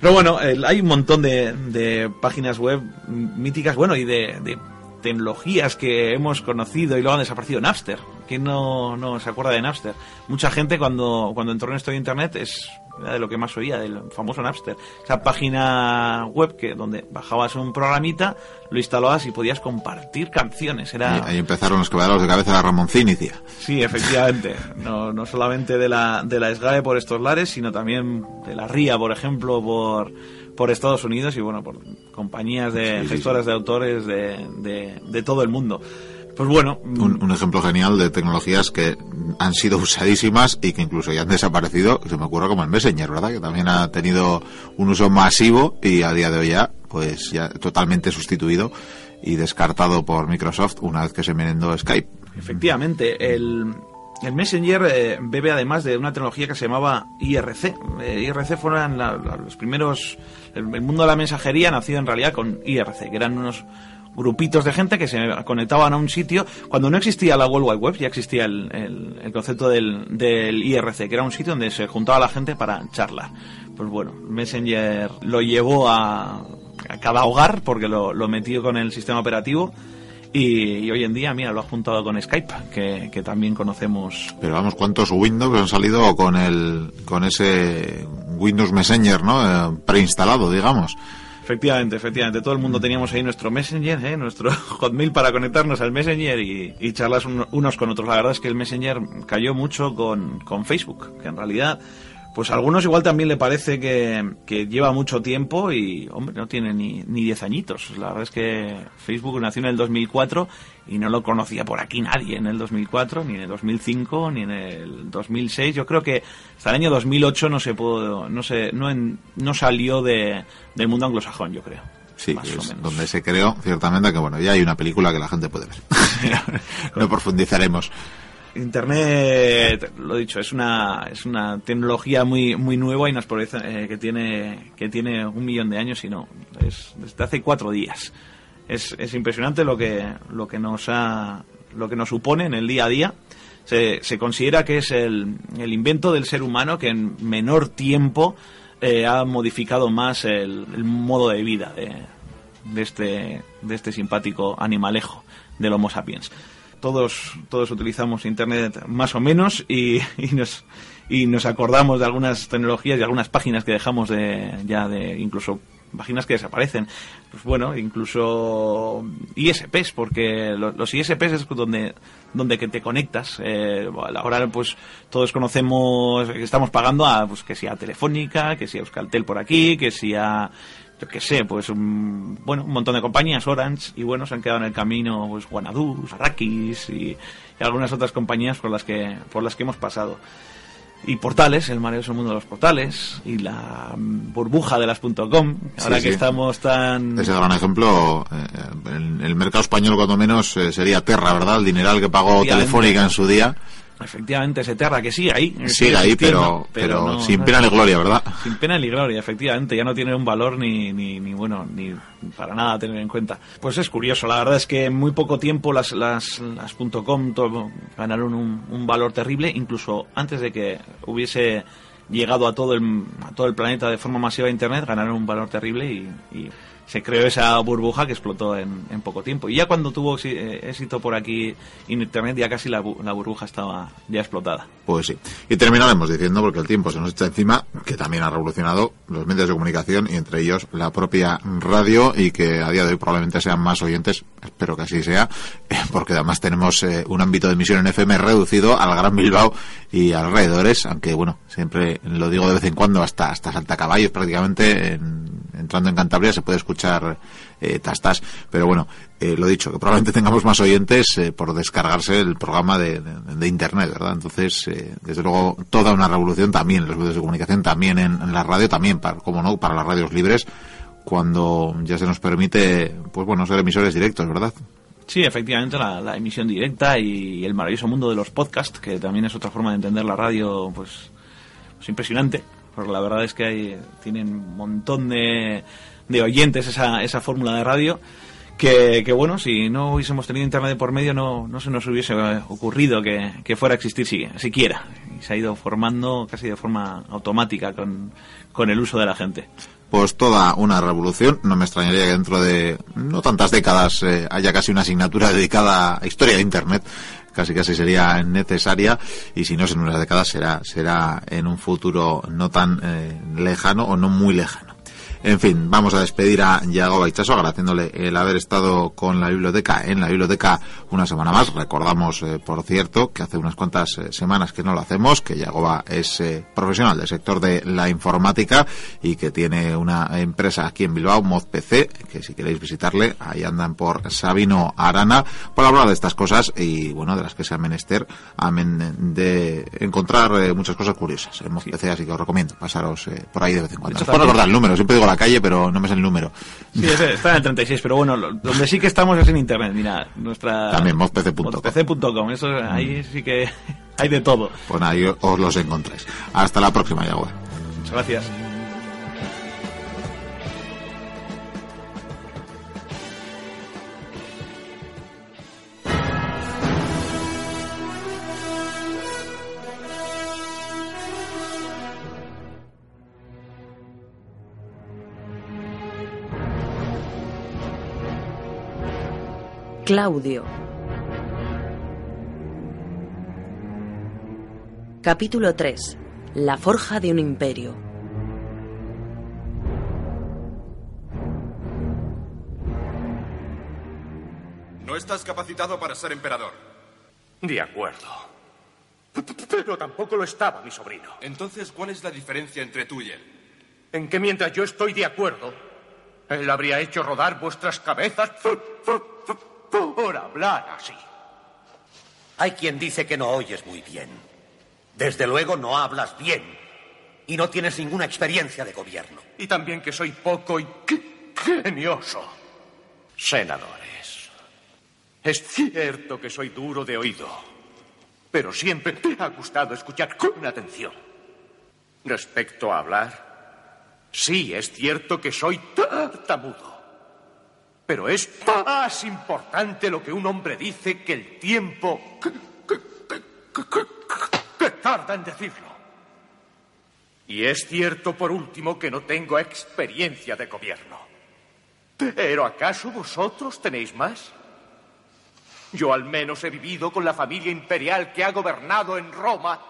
Pero bueno, el, hay un montón de, de, páginas web míticas, bueno, y de, de, tecnologías que hemos conocido y luego han desaparecido. Napster, ¿quién no, no se acuerda de Napster? Mucha gente cuando, cuando entró en esto de Internet es de lo que más oía, del famoso Napster. Esa página web que donde bajabas un programita, lo instalabas y podías compartir canciones. Era... Y ahí empezaron los quebraderos de cabeza de Ramón Cinicia. Sí, efectivamente. no, no solamente de la, de la SGAE por estos lares, sino también de la RIA, por ejemplo, por, por Estados Unidos y bueno, por compañías de sí, gestoras sí, sí. de autores de, de, de todo el mundo. Pues bueno. Un, un, ejemplo genial de tecnologías que han sido usadísimas y que incluso ya han desaparecido, se me ocurre como el Messenger, ¿verdad? Que también ha tenido un uso masivo y a día de hoy ya, pues ya totalmente sustituido y descartado por Microsoft una vez que se merendó Skype. Efectivamente, el, el Messenger eh, bebe además de una tecnología que se llamaba IRC. Eh, IRC fueron la, la, los primeros. El, el, mundo de la mensajería nació en realidad con IRC, que eran unos grupitos de gente que se conectaban a un sitio. Cuando no existía la World Wide Web, ya existía el, el, el concepto del, del, IRC, que era un sitio donde se juntaba la gente para charlar. Pues bueno, Messenger lo llevó a, a cada hogar porque lo, lo metió con el sistema operativo. Y, hoy en día, mira, lo ha juntado con Skype, que, que, también conocemos. Pero vamos, ¿cuántos Windows han salido con el con ese Windows Messenger, ¿no? Eh, preinstalado, digamos. Efectivamente, efectivamente. Todo el mundo teníamos ahí nuestro Messenger, ¿eh? nuestro Hotmail para conectarnos al Messenger y, y charlas un, unos con otros. La verdad es que el Messenger cayó mucho con, con Facebook, que en realidad pues a algunos igual también le parece que, que, lleva mucho tiempo y, hombre, no tiene ni, ni 10 añitos. La verdad es que Facebook nació en el 2004 y no lo conocía por aquí nadie en el 2004, ni en el 2005, ni en el 2006. Yo creo que hasta el año 2008 no se pudo, no se, no, en, no salió de, del mundo anglosajón, yo creo. Sí, es donde se creó, ciertamente, que bueno, ya hay una película que la gente puede ver. no profundizaremos. Internet, lo dicho, es una, es una tecnología muy, muy nueva y nos parece eh, que tiene, que tiene un millón de años y no, es desde hace cuatro días. Es, es impresionante lo que, lo que nos ha, lo que nos supone en el día a día. Se, se considera que es el, el invento del ser humano que en menor tiempo eh, ha modificado más el, modo de vida de, de este, de este simpático animalejo del Homo sapiens. Todos, todos utilizamos Internet más o menos y, y nos, y nos acordamos de algunas tecnologías y algunas páginas que dejamos de, ya de, incluso páginas que desaparecen. Pues bueno, incluso ISPs, porque lo- los ISPs es donde, donde que te conectas. Eh, ahora pues todos conocemos, que estamos pagando a, pues que sea Telefónica, que sea Euskaltel por aquí, que sea yo qué sé, pues un, bueno, un montón de compañías, Orange, y bueno, se han quedado en el camino, pues Guanadú, Arrakis y, y algunas otras compañías por las que, por las que hemos pasado. Y portales, el maravilloso mundo de los portales, y la burbuja de las .com, ahora Sí, que sí. estamos tan... Ese gran ejemplo, eh, el, el mercado español cuando menos eh, sería Terra, ¿verdad? El dineral que pagó. Telefónica en su día. Efectivamente, ese Terra que sigue ahí. Sigue ahí, existiendo, pero, pero, no- sin pena ni gloria, ¿verdad? Sin pena ni gloria, efectivamente, ya no tiene un valor ni, ni, ni bueno, ni para nada a tener en cuenta. Pues es curioso, la verdad es que en muy poco tiempo las, las, las .com todo- ganaron un, un valor terrible, incluso antes de que hubiese llegado a todo el, a todo el planeta de forma masiva Internet, ganaron un valor terrible y, y se creó esa burbuja que explotó en, poco tiempo. Y ya cuando tuvo eh, éxito por aquí en Internet, ya casi la burbuja estaba ya explotada. Pues sí. Y terminaremos diciendo, porque el tiempo se nos echa encima, que también ha revolucionado los medios de comunicación y entre ellos la propia radio y que a día de hoy probablemente sean más oyentes, espero que así sea, eh, porque además tenemos eh, un ámbito de emisión en FM reducido al Gran Bilbao y alrededores, aunque bueno, siempre lo digo de vez en cuando, hasta, hasta Santa Caballos prácticamente, en- entrando en Cantabria se puede escuchar eh, tastas, pero bueno, eh, lo dicho, que probablemente tengamos más oyentes eh, por descargarse el programa de, Internet, ¿verdad? Entonces, eh, desde luego, toda una revolución también en los medios de comunicación, también en, en la radio, también, para, como no, para las radios libres, cuando ya se nos permite, pues bueno, ser emisores directos, ¿verdad? Sí, efectivamente, la, la emisión directa y el maravilloso mundo de los podcasts, que también es otra forma de entender la radio, pues, pues impresionante. Porque la verdad es que hay, tienen un montón de, de oyentes esa, esa fórmula de radio. Que, bueno, si no hubiésemos tenido internet por medio, no, no se nos hubiese ocurrido que, fuera a existir si- siquiera. Y se ha ido formando casi de forma automática con, con el uso de la gente. Pues toda una revolución. No me extrañaría que dentro de no tantas décadas eh, haya casi una asignatura dedicada a historia de Internet. Casi casi sería necesaria y si no es en unas décadas será será en un futuro no tan eh, lejano o no muy lejano. En fin, vamos a despedir a Yago Baichaso agradeciéndole el haber estado con la biblioteca en la biblioteca una semana más. Recordamos, eh, por cierto, que hace unas cuantas eh, semanas que no lo hacemos, que Yagoba es eh, profesional del sector de la informática y que tiene una empresa aquí en Bilbao, ModPC, que si queréis visitarle, ahí andan por Sabino Arana, por hablar de estas cosas y, bueno, de las que se han menester, amén de encontrar muchas cosas curiosas en ModPC, así que os recomiendo pasaros por ahí de vez en cuando. Hecho, recordar el número, siempre digo la calle, pero no me sé el número. Sí, ese está en el 36, pero bueno, lo- donde sí que estamos es en internet, mira, nuestra... También, modpc.com, eso ahí sí que hay de todo. Pues ahí os los encontráis. Hasta la próxima, Yago. Muchas gracias. Claudio. Capítulo 3. La forja de un imperio. No estás capacitado para ser emperador. De acuerdo. Pero tampoco lo estaba mi sobrino. Entonces, ¿cuál es la diferencia entre tú y él? En que mientras yo estoy de acuerdo, él habría hecho rodar vuestras cabezas por, hablar así. Hay quien dice que no oyes muy bien. Desde luego no hablas bien. Y no tienes ninguna experiencia de gobierno. Y también que soy poco y genioso. Senadores, es cierto que soy duro de oído. pero siempre me ha gustado escuchar con atención. Respecto a hablar, sí es cierto que soy tartamudo. Pero es más importante lo que un hombre dice que el tiempo que, tarda en decirlo. Y es cierto, por último, que no tengo experiencia de gobierno. ¿Pero acaso vosotros tenéis más? Yo al menos he vivido con la familia imperial que ha gobernado en Roma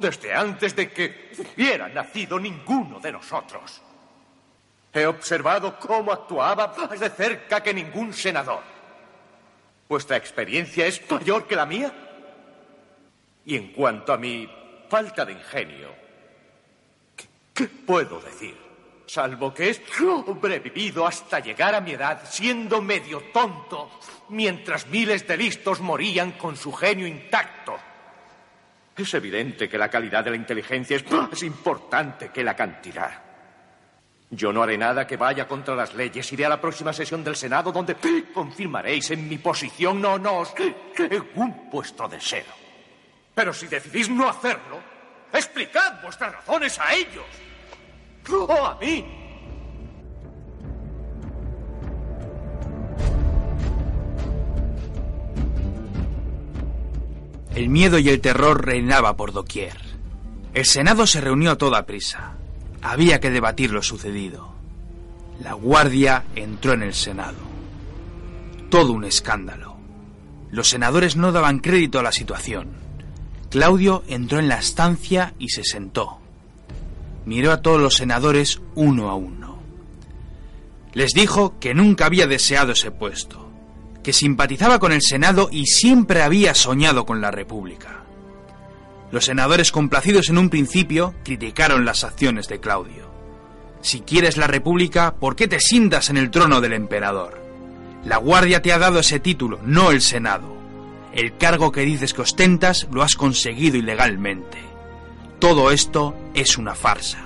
desde antes de que hubiera nacido ninguno de nosotros. He observado cómo actuaba más de cerca que ningún senador. ¿Vuestra experiencia es mayor que la mía? Y en cuanto a mi falta de ingenio, ¿qué, qué puedo decir? Salvo que he sobrevivido hasta llegar a mi edad siendo medio tonto, mientras miles de listos morían con su genio intacto. Es evidente que la calidad de la inteligencia es más importante que la cantidad. Yo no haré nada que vaya contra las leyes. Iré a la próxima sesión del Senado donde confirmaréis en mi posición. No, no, os un puesto deseo. Pero si decidís no hacerlo, explicad vuestras razones a ellos. No a mí. El miedo y el terror reinaba por doquier. El Senado se reunió a toda prisa. Había que debatir lo sucedido. La guardia entró en el Senado. Todo un escándalo. Los senadores no daban crédito a la situación. Claudio entró en la estancia y se sentó. Miró a todos los senadores uno a uno. Les dijo que nunca había deseado ese puesto, que simpatizaba con el Senado y siempre había soñado con la República. Los senadores complacidos en un principio criticaron las acciones de Claudio. Si quieres la República, ¿por qué te sientas en el trono del emperador? La Guardia te ha dado ese título, no el Senado. El cargo que dices que ostentas lo has conseguido ilegalmente. Todo esto es una farsa.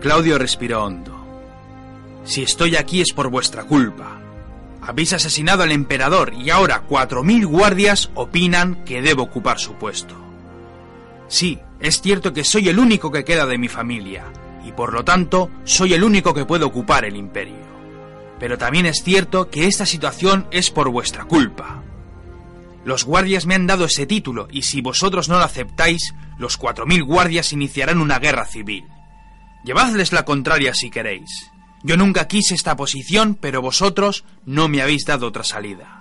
Claudio respiró hondo. Si estoy aquí es por vuestra culpa. Habéis asesinado al emperador y ahora cuatro mil guardias opinan que debo ocupar su puesto. Sí, es cierto que soy el único que queda de mi familia, y por lo tanto soy el único que puede ocupar el imperio. Pero también es cierto que esta situación es por vuestra culpa. Los guardias me han dado ese título, y si vosotros no lo aceptáis, los cuatro mil guardias iniciarán una guerra civil. Llevadles la contraria si queréis. Yo nunca quise esta posición, pero vosotros no me habéis dado otra salida.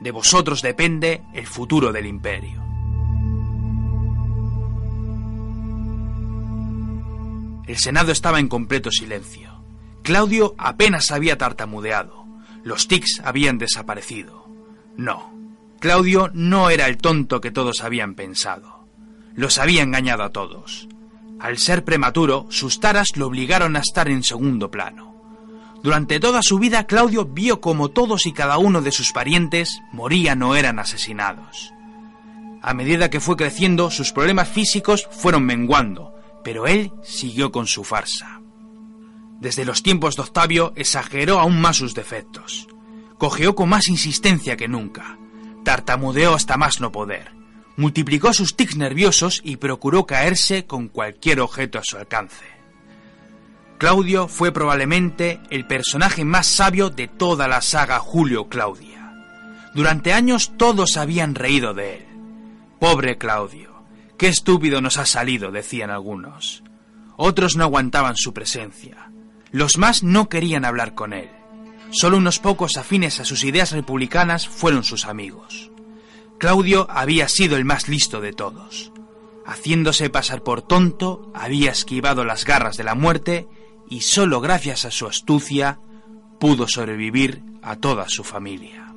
De vosotros depende el futuro del imperio. El Senado estaba en completo silencio. Claudio apenas había tartamudeado. Los tics habían desaparecido. No, Claudio no era el tonto que todos habían pensado. Los había engañado a todos. Al ser prematuro, sus taras lo obligaron a estar en segundo plano. Durante toda su vida, Claudio vio como todos y cada uno de sus parientes morían o eran asesinados. A medida que fue creciendo, sus problemas físicos fueron menguando, pero él siguió con su farsa. Desde los tiempos de Octavio exageró aún más sus defectos. Cogeó con más insistencia que nunca. Tartamudeó hasta más no poder multiplicó sus tics nerviosos y procuró caerse con cualquier objeto a su alcance. Claudio fue probablemente el personaje más sabio de toda la saga Julio Claudia. Durante años todos habían reído de él. Pobre Claudio, qué estúpido nos ha salido, decían algunos. Otros no aguantaban su presencia. Los más no querían hablar con él. Solo unos pocos afines a sus ideas republicanas fueron sus amigos. Claudio había sido el más listo de todos. Haciéndose pasar por tonto, había esquivado las garras de la muerte y solo gracias a su astucia pudo sobrevivir a toda su familia.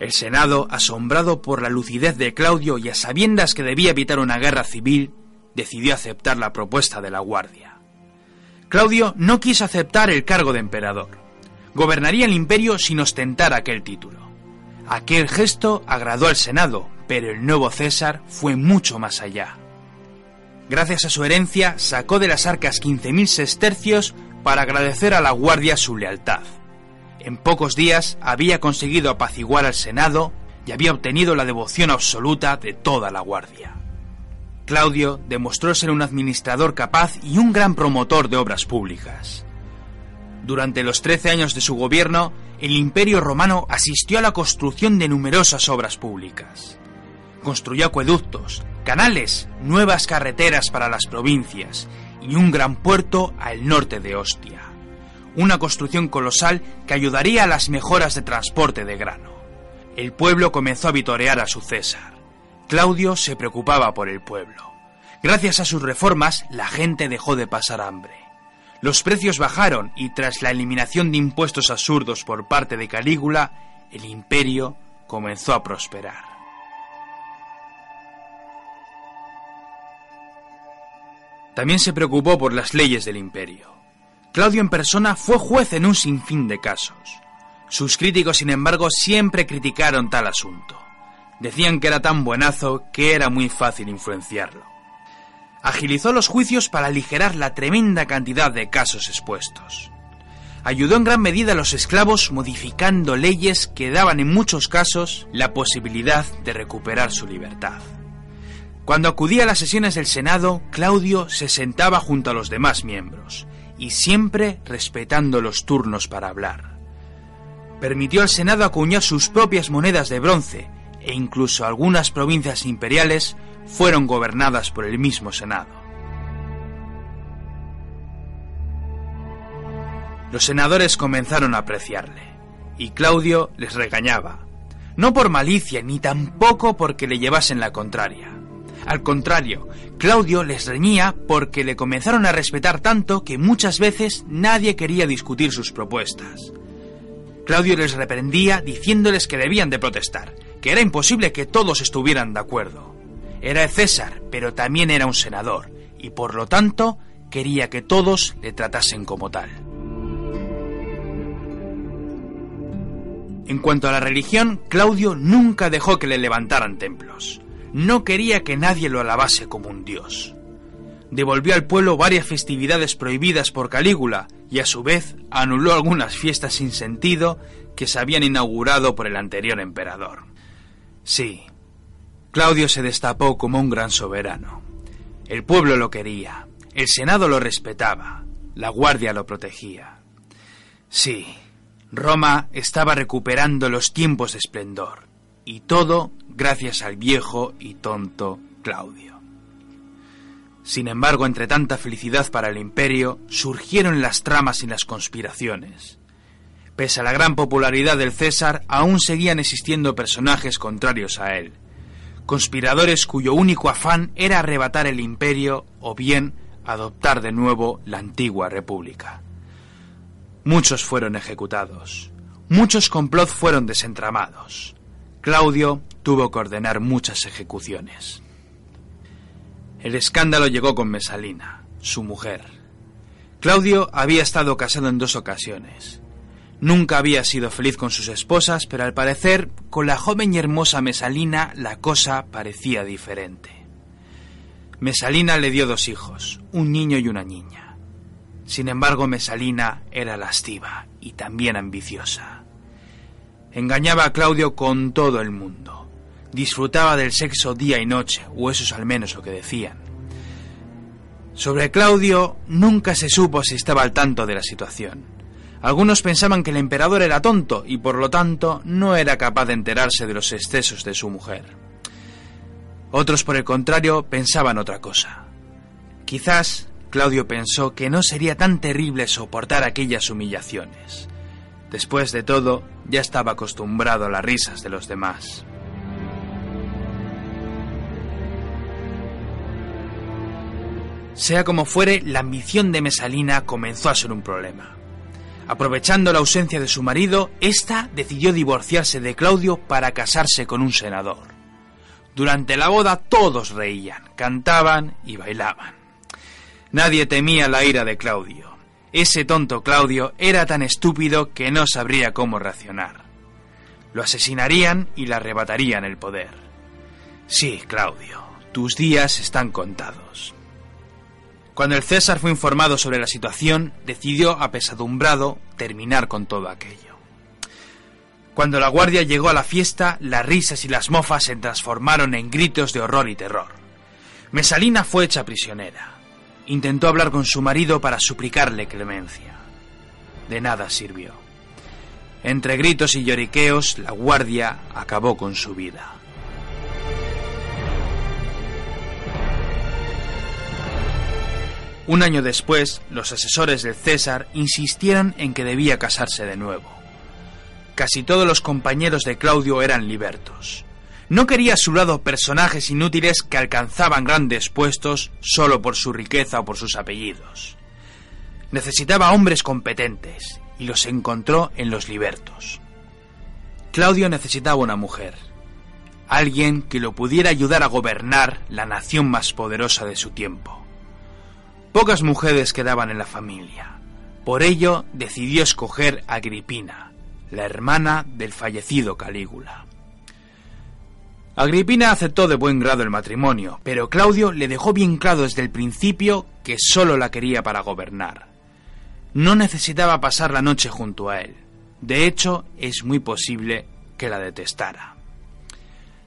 El Senado, asombrado por la lucidez de Claudio y a sabiendas que debía evitar una guerra civil, decidió aceptar la propuesta de la Guardia. Claudio no quiso aceptar el cargo de emperador gobernaría el imperio sin ostentar aquel título. Aquel gesto agradó al Senado, pero el nuevo César fue mucho más allá. Gracias a su herencia, sacó de las arcas 15.000 sestercios para agradecer a la Guardia su lealtad. En pocos días había conseguido apaciguar al Senado y había obtenido la devoción absoluta de toda la Guardia. Claudio demostró ser un administrador capaz y un gran promotor de obras públicas. Durante los trece años de su gobierno, el Imperio Romano asistió a la construcción de numerosas obras públicas. Construyó acueductos, canales, nuevas carreteras para las provincias y un gran puerto al norte de Ostia. Una construcción colosal que ayudaría a las mejoras de transporte de grano. El pueblo comenzó a vitorear a su César. Claudio se preocupaba por el pueblo. Gracias a sus reformas, la gente dejó de pasar hambre. Los precios bajaron y tras la eliminación de impuestos absurdos por parte de Calígula, el imperio comenzó a prosperar. También se preocupó por las leyes del imperio. Claudio en persona fue juez en un sinfín de casos. Sus críticos, sin embargo, siempre criticaron tal asunto. Decían que era tan buenazo que era muy fácil influenciarlo. Agilizó los juicios para aligerar la tremenda cantidad de casos expuestos. Ayudó en gran medida a los esclavos modificando leyes que daban en muchos casos la posibilidad de recuperar su libertad. Cuando acudía a las sesiones del Senado, Claudio se sentaba junto a los demás miembros, y siempre respetando los turnos para hablar. Permitió al Senado acuñar sus propias monedas de bronce, e incluso algunas provincias imperiales fueron gobernadas por el mismo Senado. Los senadores comenzaron a apreciarle, y Claudio les regañaba, no por malicia ni tampoco porque le llevasen la contraria. Al contrario, Claudio les reñía porque le comenzaron a respetar tanto que muchas veces nadie quería discutir sus propuestas. Claudio les reprendía diciéndoles que debían de protestar, que era imposible que todos estuvieran de acuerdo. Era César, pero también era un senador, y por lo tanto quería que todos le tratasen como tal. En cuanto a la religión, Claudio nunca dejó que le levantaran templos no quería que nadie lo alabase como un dios. Devolvió al pueblo varias festividades prohibidas por Calígula y a su vez anuló algunas fiestas sin sentido que se habían inaugurado por el anterior emperador. Sí, Claudio se destapó como un gran soberano. El pueblo lo quería, el Senado lo respetaba, la Guardia lo protegía. Sí, Roma estaba recuperando los tiempos de esplendor, y todo gracias al viejo y tonto Claudio. Sin embargo, entre tanta felicidad para el imperio, surgieron las tramas y las conspiraciones. Pese a la gran popularidad del César, aún seguían existiendo personajes contrarios a él, conspiradores cuyo único afán era arrebatar el imperio o bien adoptar de nuevo la antigua república. Muchos fueron ejecutados, muchos complots fueron desentramados. Claudio tuvo que ordenar muchas ejecuciones. El escándalo llegó con Mesalina, su mujer. Claudio había estado casado en dos ocasiones. Nunca había sido feliz con sus esposas, pero al parecer con la joven y hermosa Mesalina la cosa parecía diferente. Mesalina le dio dos hijos, un niño y una niña. Sin embargo, Mesalina era lasciva y también ambiciosa. Engañaba a Claudio con todo el mundo. Disfrutaba del sexo día y noche, o eso es al menos lo que decían. Sobre Claudio nunca se supo si estaba al tanto de la situación. Algunos pensaban que el emperador era tonto y por lo tanto no era capaz de enterarse de los excesos de su mujer. Otros, por el contrario, pensaban otra cosa. Quizás Claudio pensó que no sería tan terrible soportar aquellas humillaciones. Después de todo, ya estaba acostumbrado a las risas de los demás. Sea como fuere, la ambición de Mesalina comenzó a ser un problema. Aprovechando la ausencia de su marido, ésta decidió divorciarse de Claudio para casarse con un senador. Durante la boda todos reían, cantaban y bailaban. Nadie temía la ira de Claudio. Ese tonto Claudio era tan estúpido que no sabría cómo reaccionar. Lo asesinarían y le arrebatarían el poder. Sí, Claudio, tus días están contados. Cuando el César fue informado sobre la situación, decidió, apesadumbrado, terminar con todo aquello. Cuando la guardia llegó a la fiesta, las risas y las mofas se transformaron en gritos de horror y terror. Mesalina fue hecha prisionera. Intentó hablar con su marido para suplicarle clemencia. De nada sirvió. Entre gritos y lloriqueos, la guardia acabó con su vida. Un año después, los asesores del César insistieron en que debía casarse de nuevo. Casi todos los compañeros de Claudio eran libertos. No quería a su lado personajes inútiles que alcanzaban grandes puestos solo por su riqueza o por sus apellidos. Necesitaba hombres competentes y los encontró en los libertos. Claudio necesitaba una mujer, alguien que lo pudiera ayudar a gobernar la nación más poderosa de su tiempo. Pocas mujeres quedaban en la familia. Por ello decidió escoger a Agripina, la hermana del fallecido Calígula. Agripina aceptó de buen grado el matrimonio, pero Claudio le dejó bien claro desde el principio que solo la quería para gobernar. No necesitaba pasar la noche junto a él. De hecho, es muy posible que la detestara.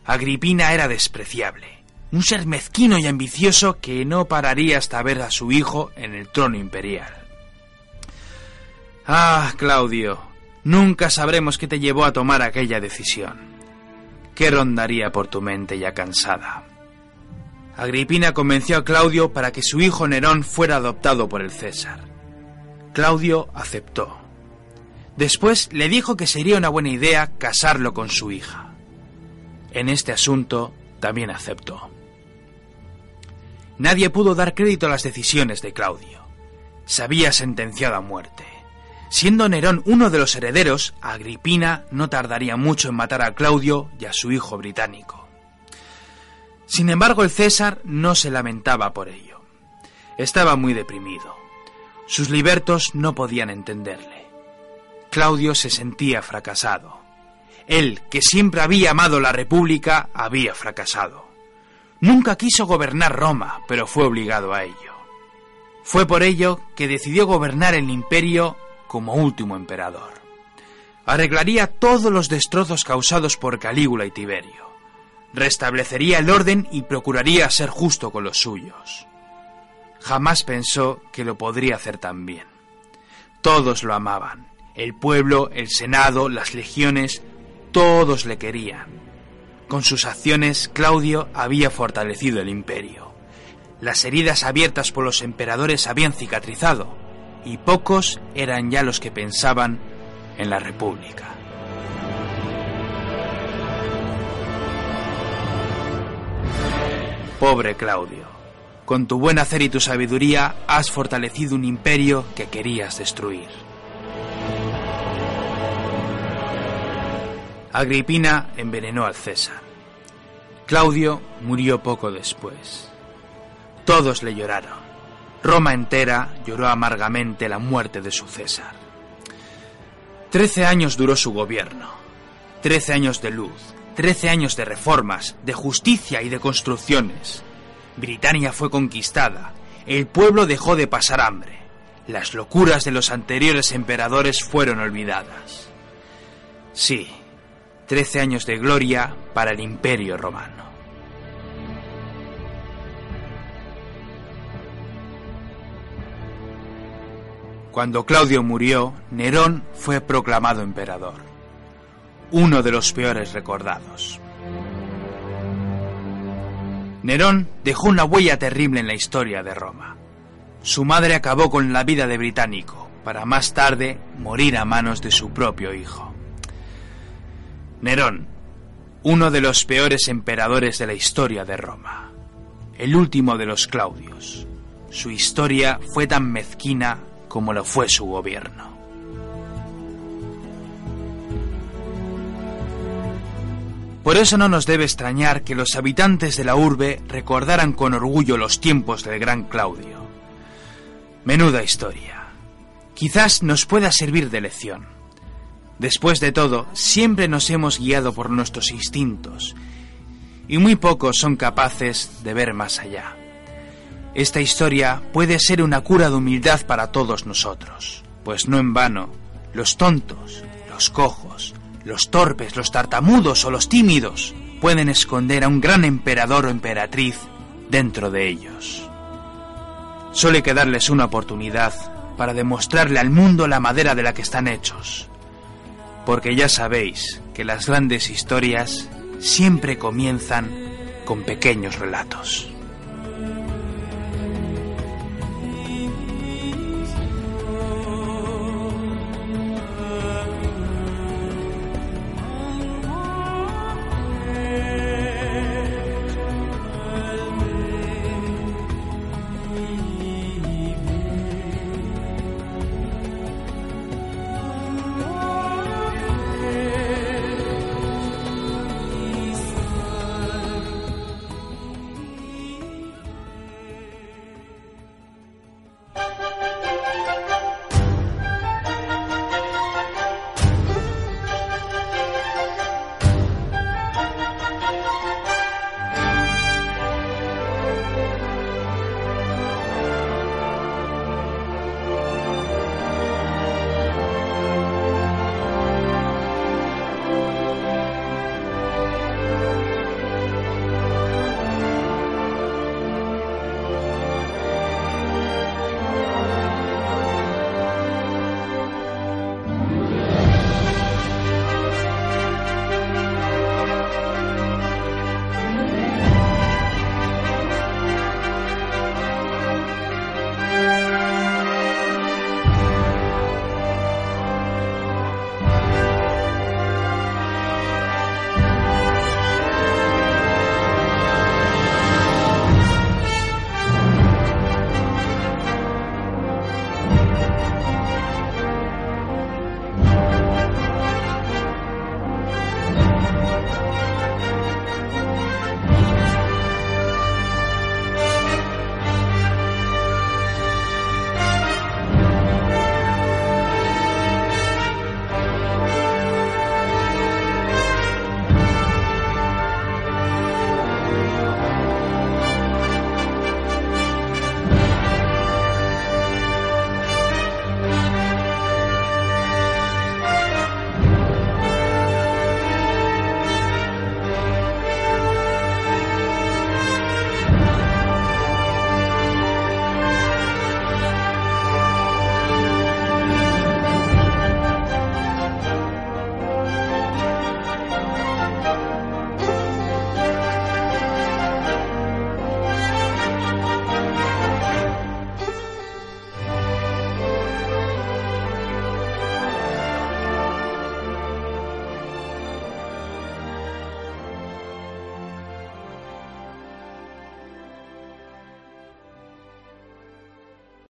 Agripina era despreciable un ser mezquino y ambicioso que no pararía hasta ver a su hijo en el trono imperial. Ah, Claudio, nunca sabremos qué te llevó a tomar aquella decisión. ¿Qué rondaría por tu mente ya cansada? Agripina convenció a Claudio para que su hijo Nerón fuera adoptado por el César. Claudio aceptó. Después le dijo que sería una buena idea casarlo con su hija. En este asunto también aceptó. Nadie pudo dar crédito a las decisiones de Claudio. Se había sentenciado a muerte. Siendo Nerón uno de los herederos, Agripina no tardaría mucho en matar a Claudio y a su hijo británico. Sin embargo, el César no se lamentaba por ello. Estaba muy deprimido. Sus libertos no podían entenderle. Claudio se sentía fracasado. Él, que siempre había amado la República, había fracasado. Nunca quiso gobernar Roma, pero fue obligado a ello. Fue por ello que decidió gobernar el imperio como último emperador. Arreglaría todos los destrozos causados por Calígula y Tiberio. Restablecería el orden y procuraría ser justo con los suyos. Jamás pensó que lo podría hacer tan bien. Todos lo amaban. El pueblo, el Senado, las legiones, todos le querían. Con sus acciones, Claudio había fortalecido el imperio. Las heridas abiertas por los emperadores habían cicatrizado, y pocos eran ya los que pensaban en la República. Pobre Claudio, con tu buen hacer y tu sabiduría has fortalecido un imperio que querías destruir. Agripina envenenó al César. Claudio murió poco después. Todos le lloraron. Roma entera lloró amargamente la muerte de su César. Trece años duró su gobierno. Trece años de luz, trece años de reformas, de justicia y de construcciones. Britania fue conquistada. El pueblo dejó de pasar hambre. Las locuras de los anteriores emperadores fueron olvidadas. Sí, trece años de gloria para el imperio romano. Cuando Claudio murió, Nerón fue proclamado emperador, uno de los peores recordados. Nerón dejó una huella terrible en la historia de Roma. Su madre acabó con la vida de británico, para más tarde morir a manos de su propio hijo. Nerón, uno de los peores emperadores de la historia de Roma, el último de los Claudios. Su historia fue tan mezquina como lo fue su gobierno. Por eso no nos debe extrañar que los habitantes de la urbe recordaran con orgullo los tiempos del gran Claudio. Menuda historia. Quizás nos pueda servir de lección. Después de todo, siempre nos hemos guiado por nuestros instintos, y muy pocos son capaces de ver más allá. Esta historia puede ser una cura de humildad para todos nosotros, pues no en vano, los tontos, los cojos, los torpes, los tartamudos o los tímidos pueden esconder a un gran emperador o emperatriz dentro de ellos. Solo hay que darles una oportunidad para demostrarle al mundo la madera de la que están hechos. Porque ya sabéis que las grandes historias siempre comienzan con pequeños relatos.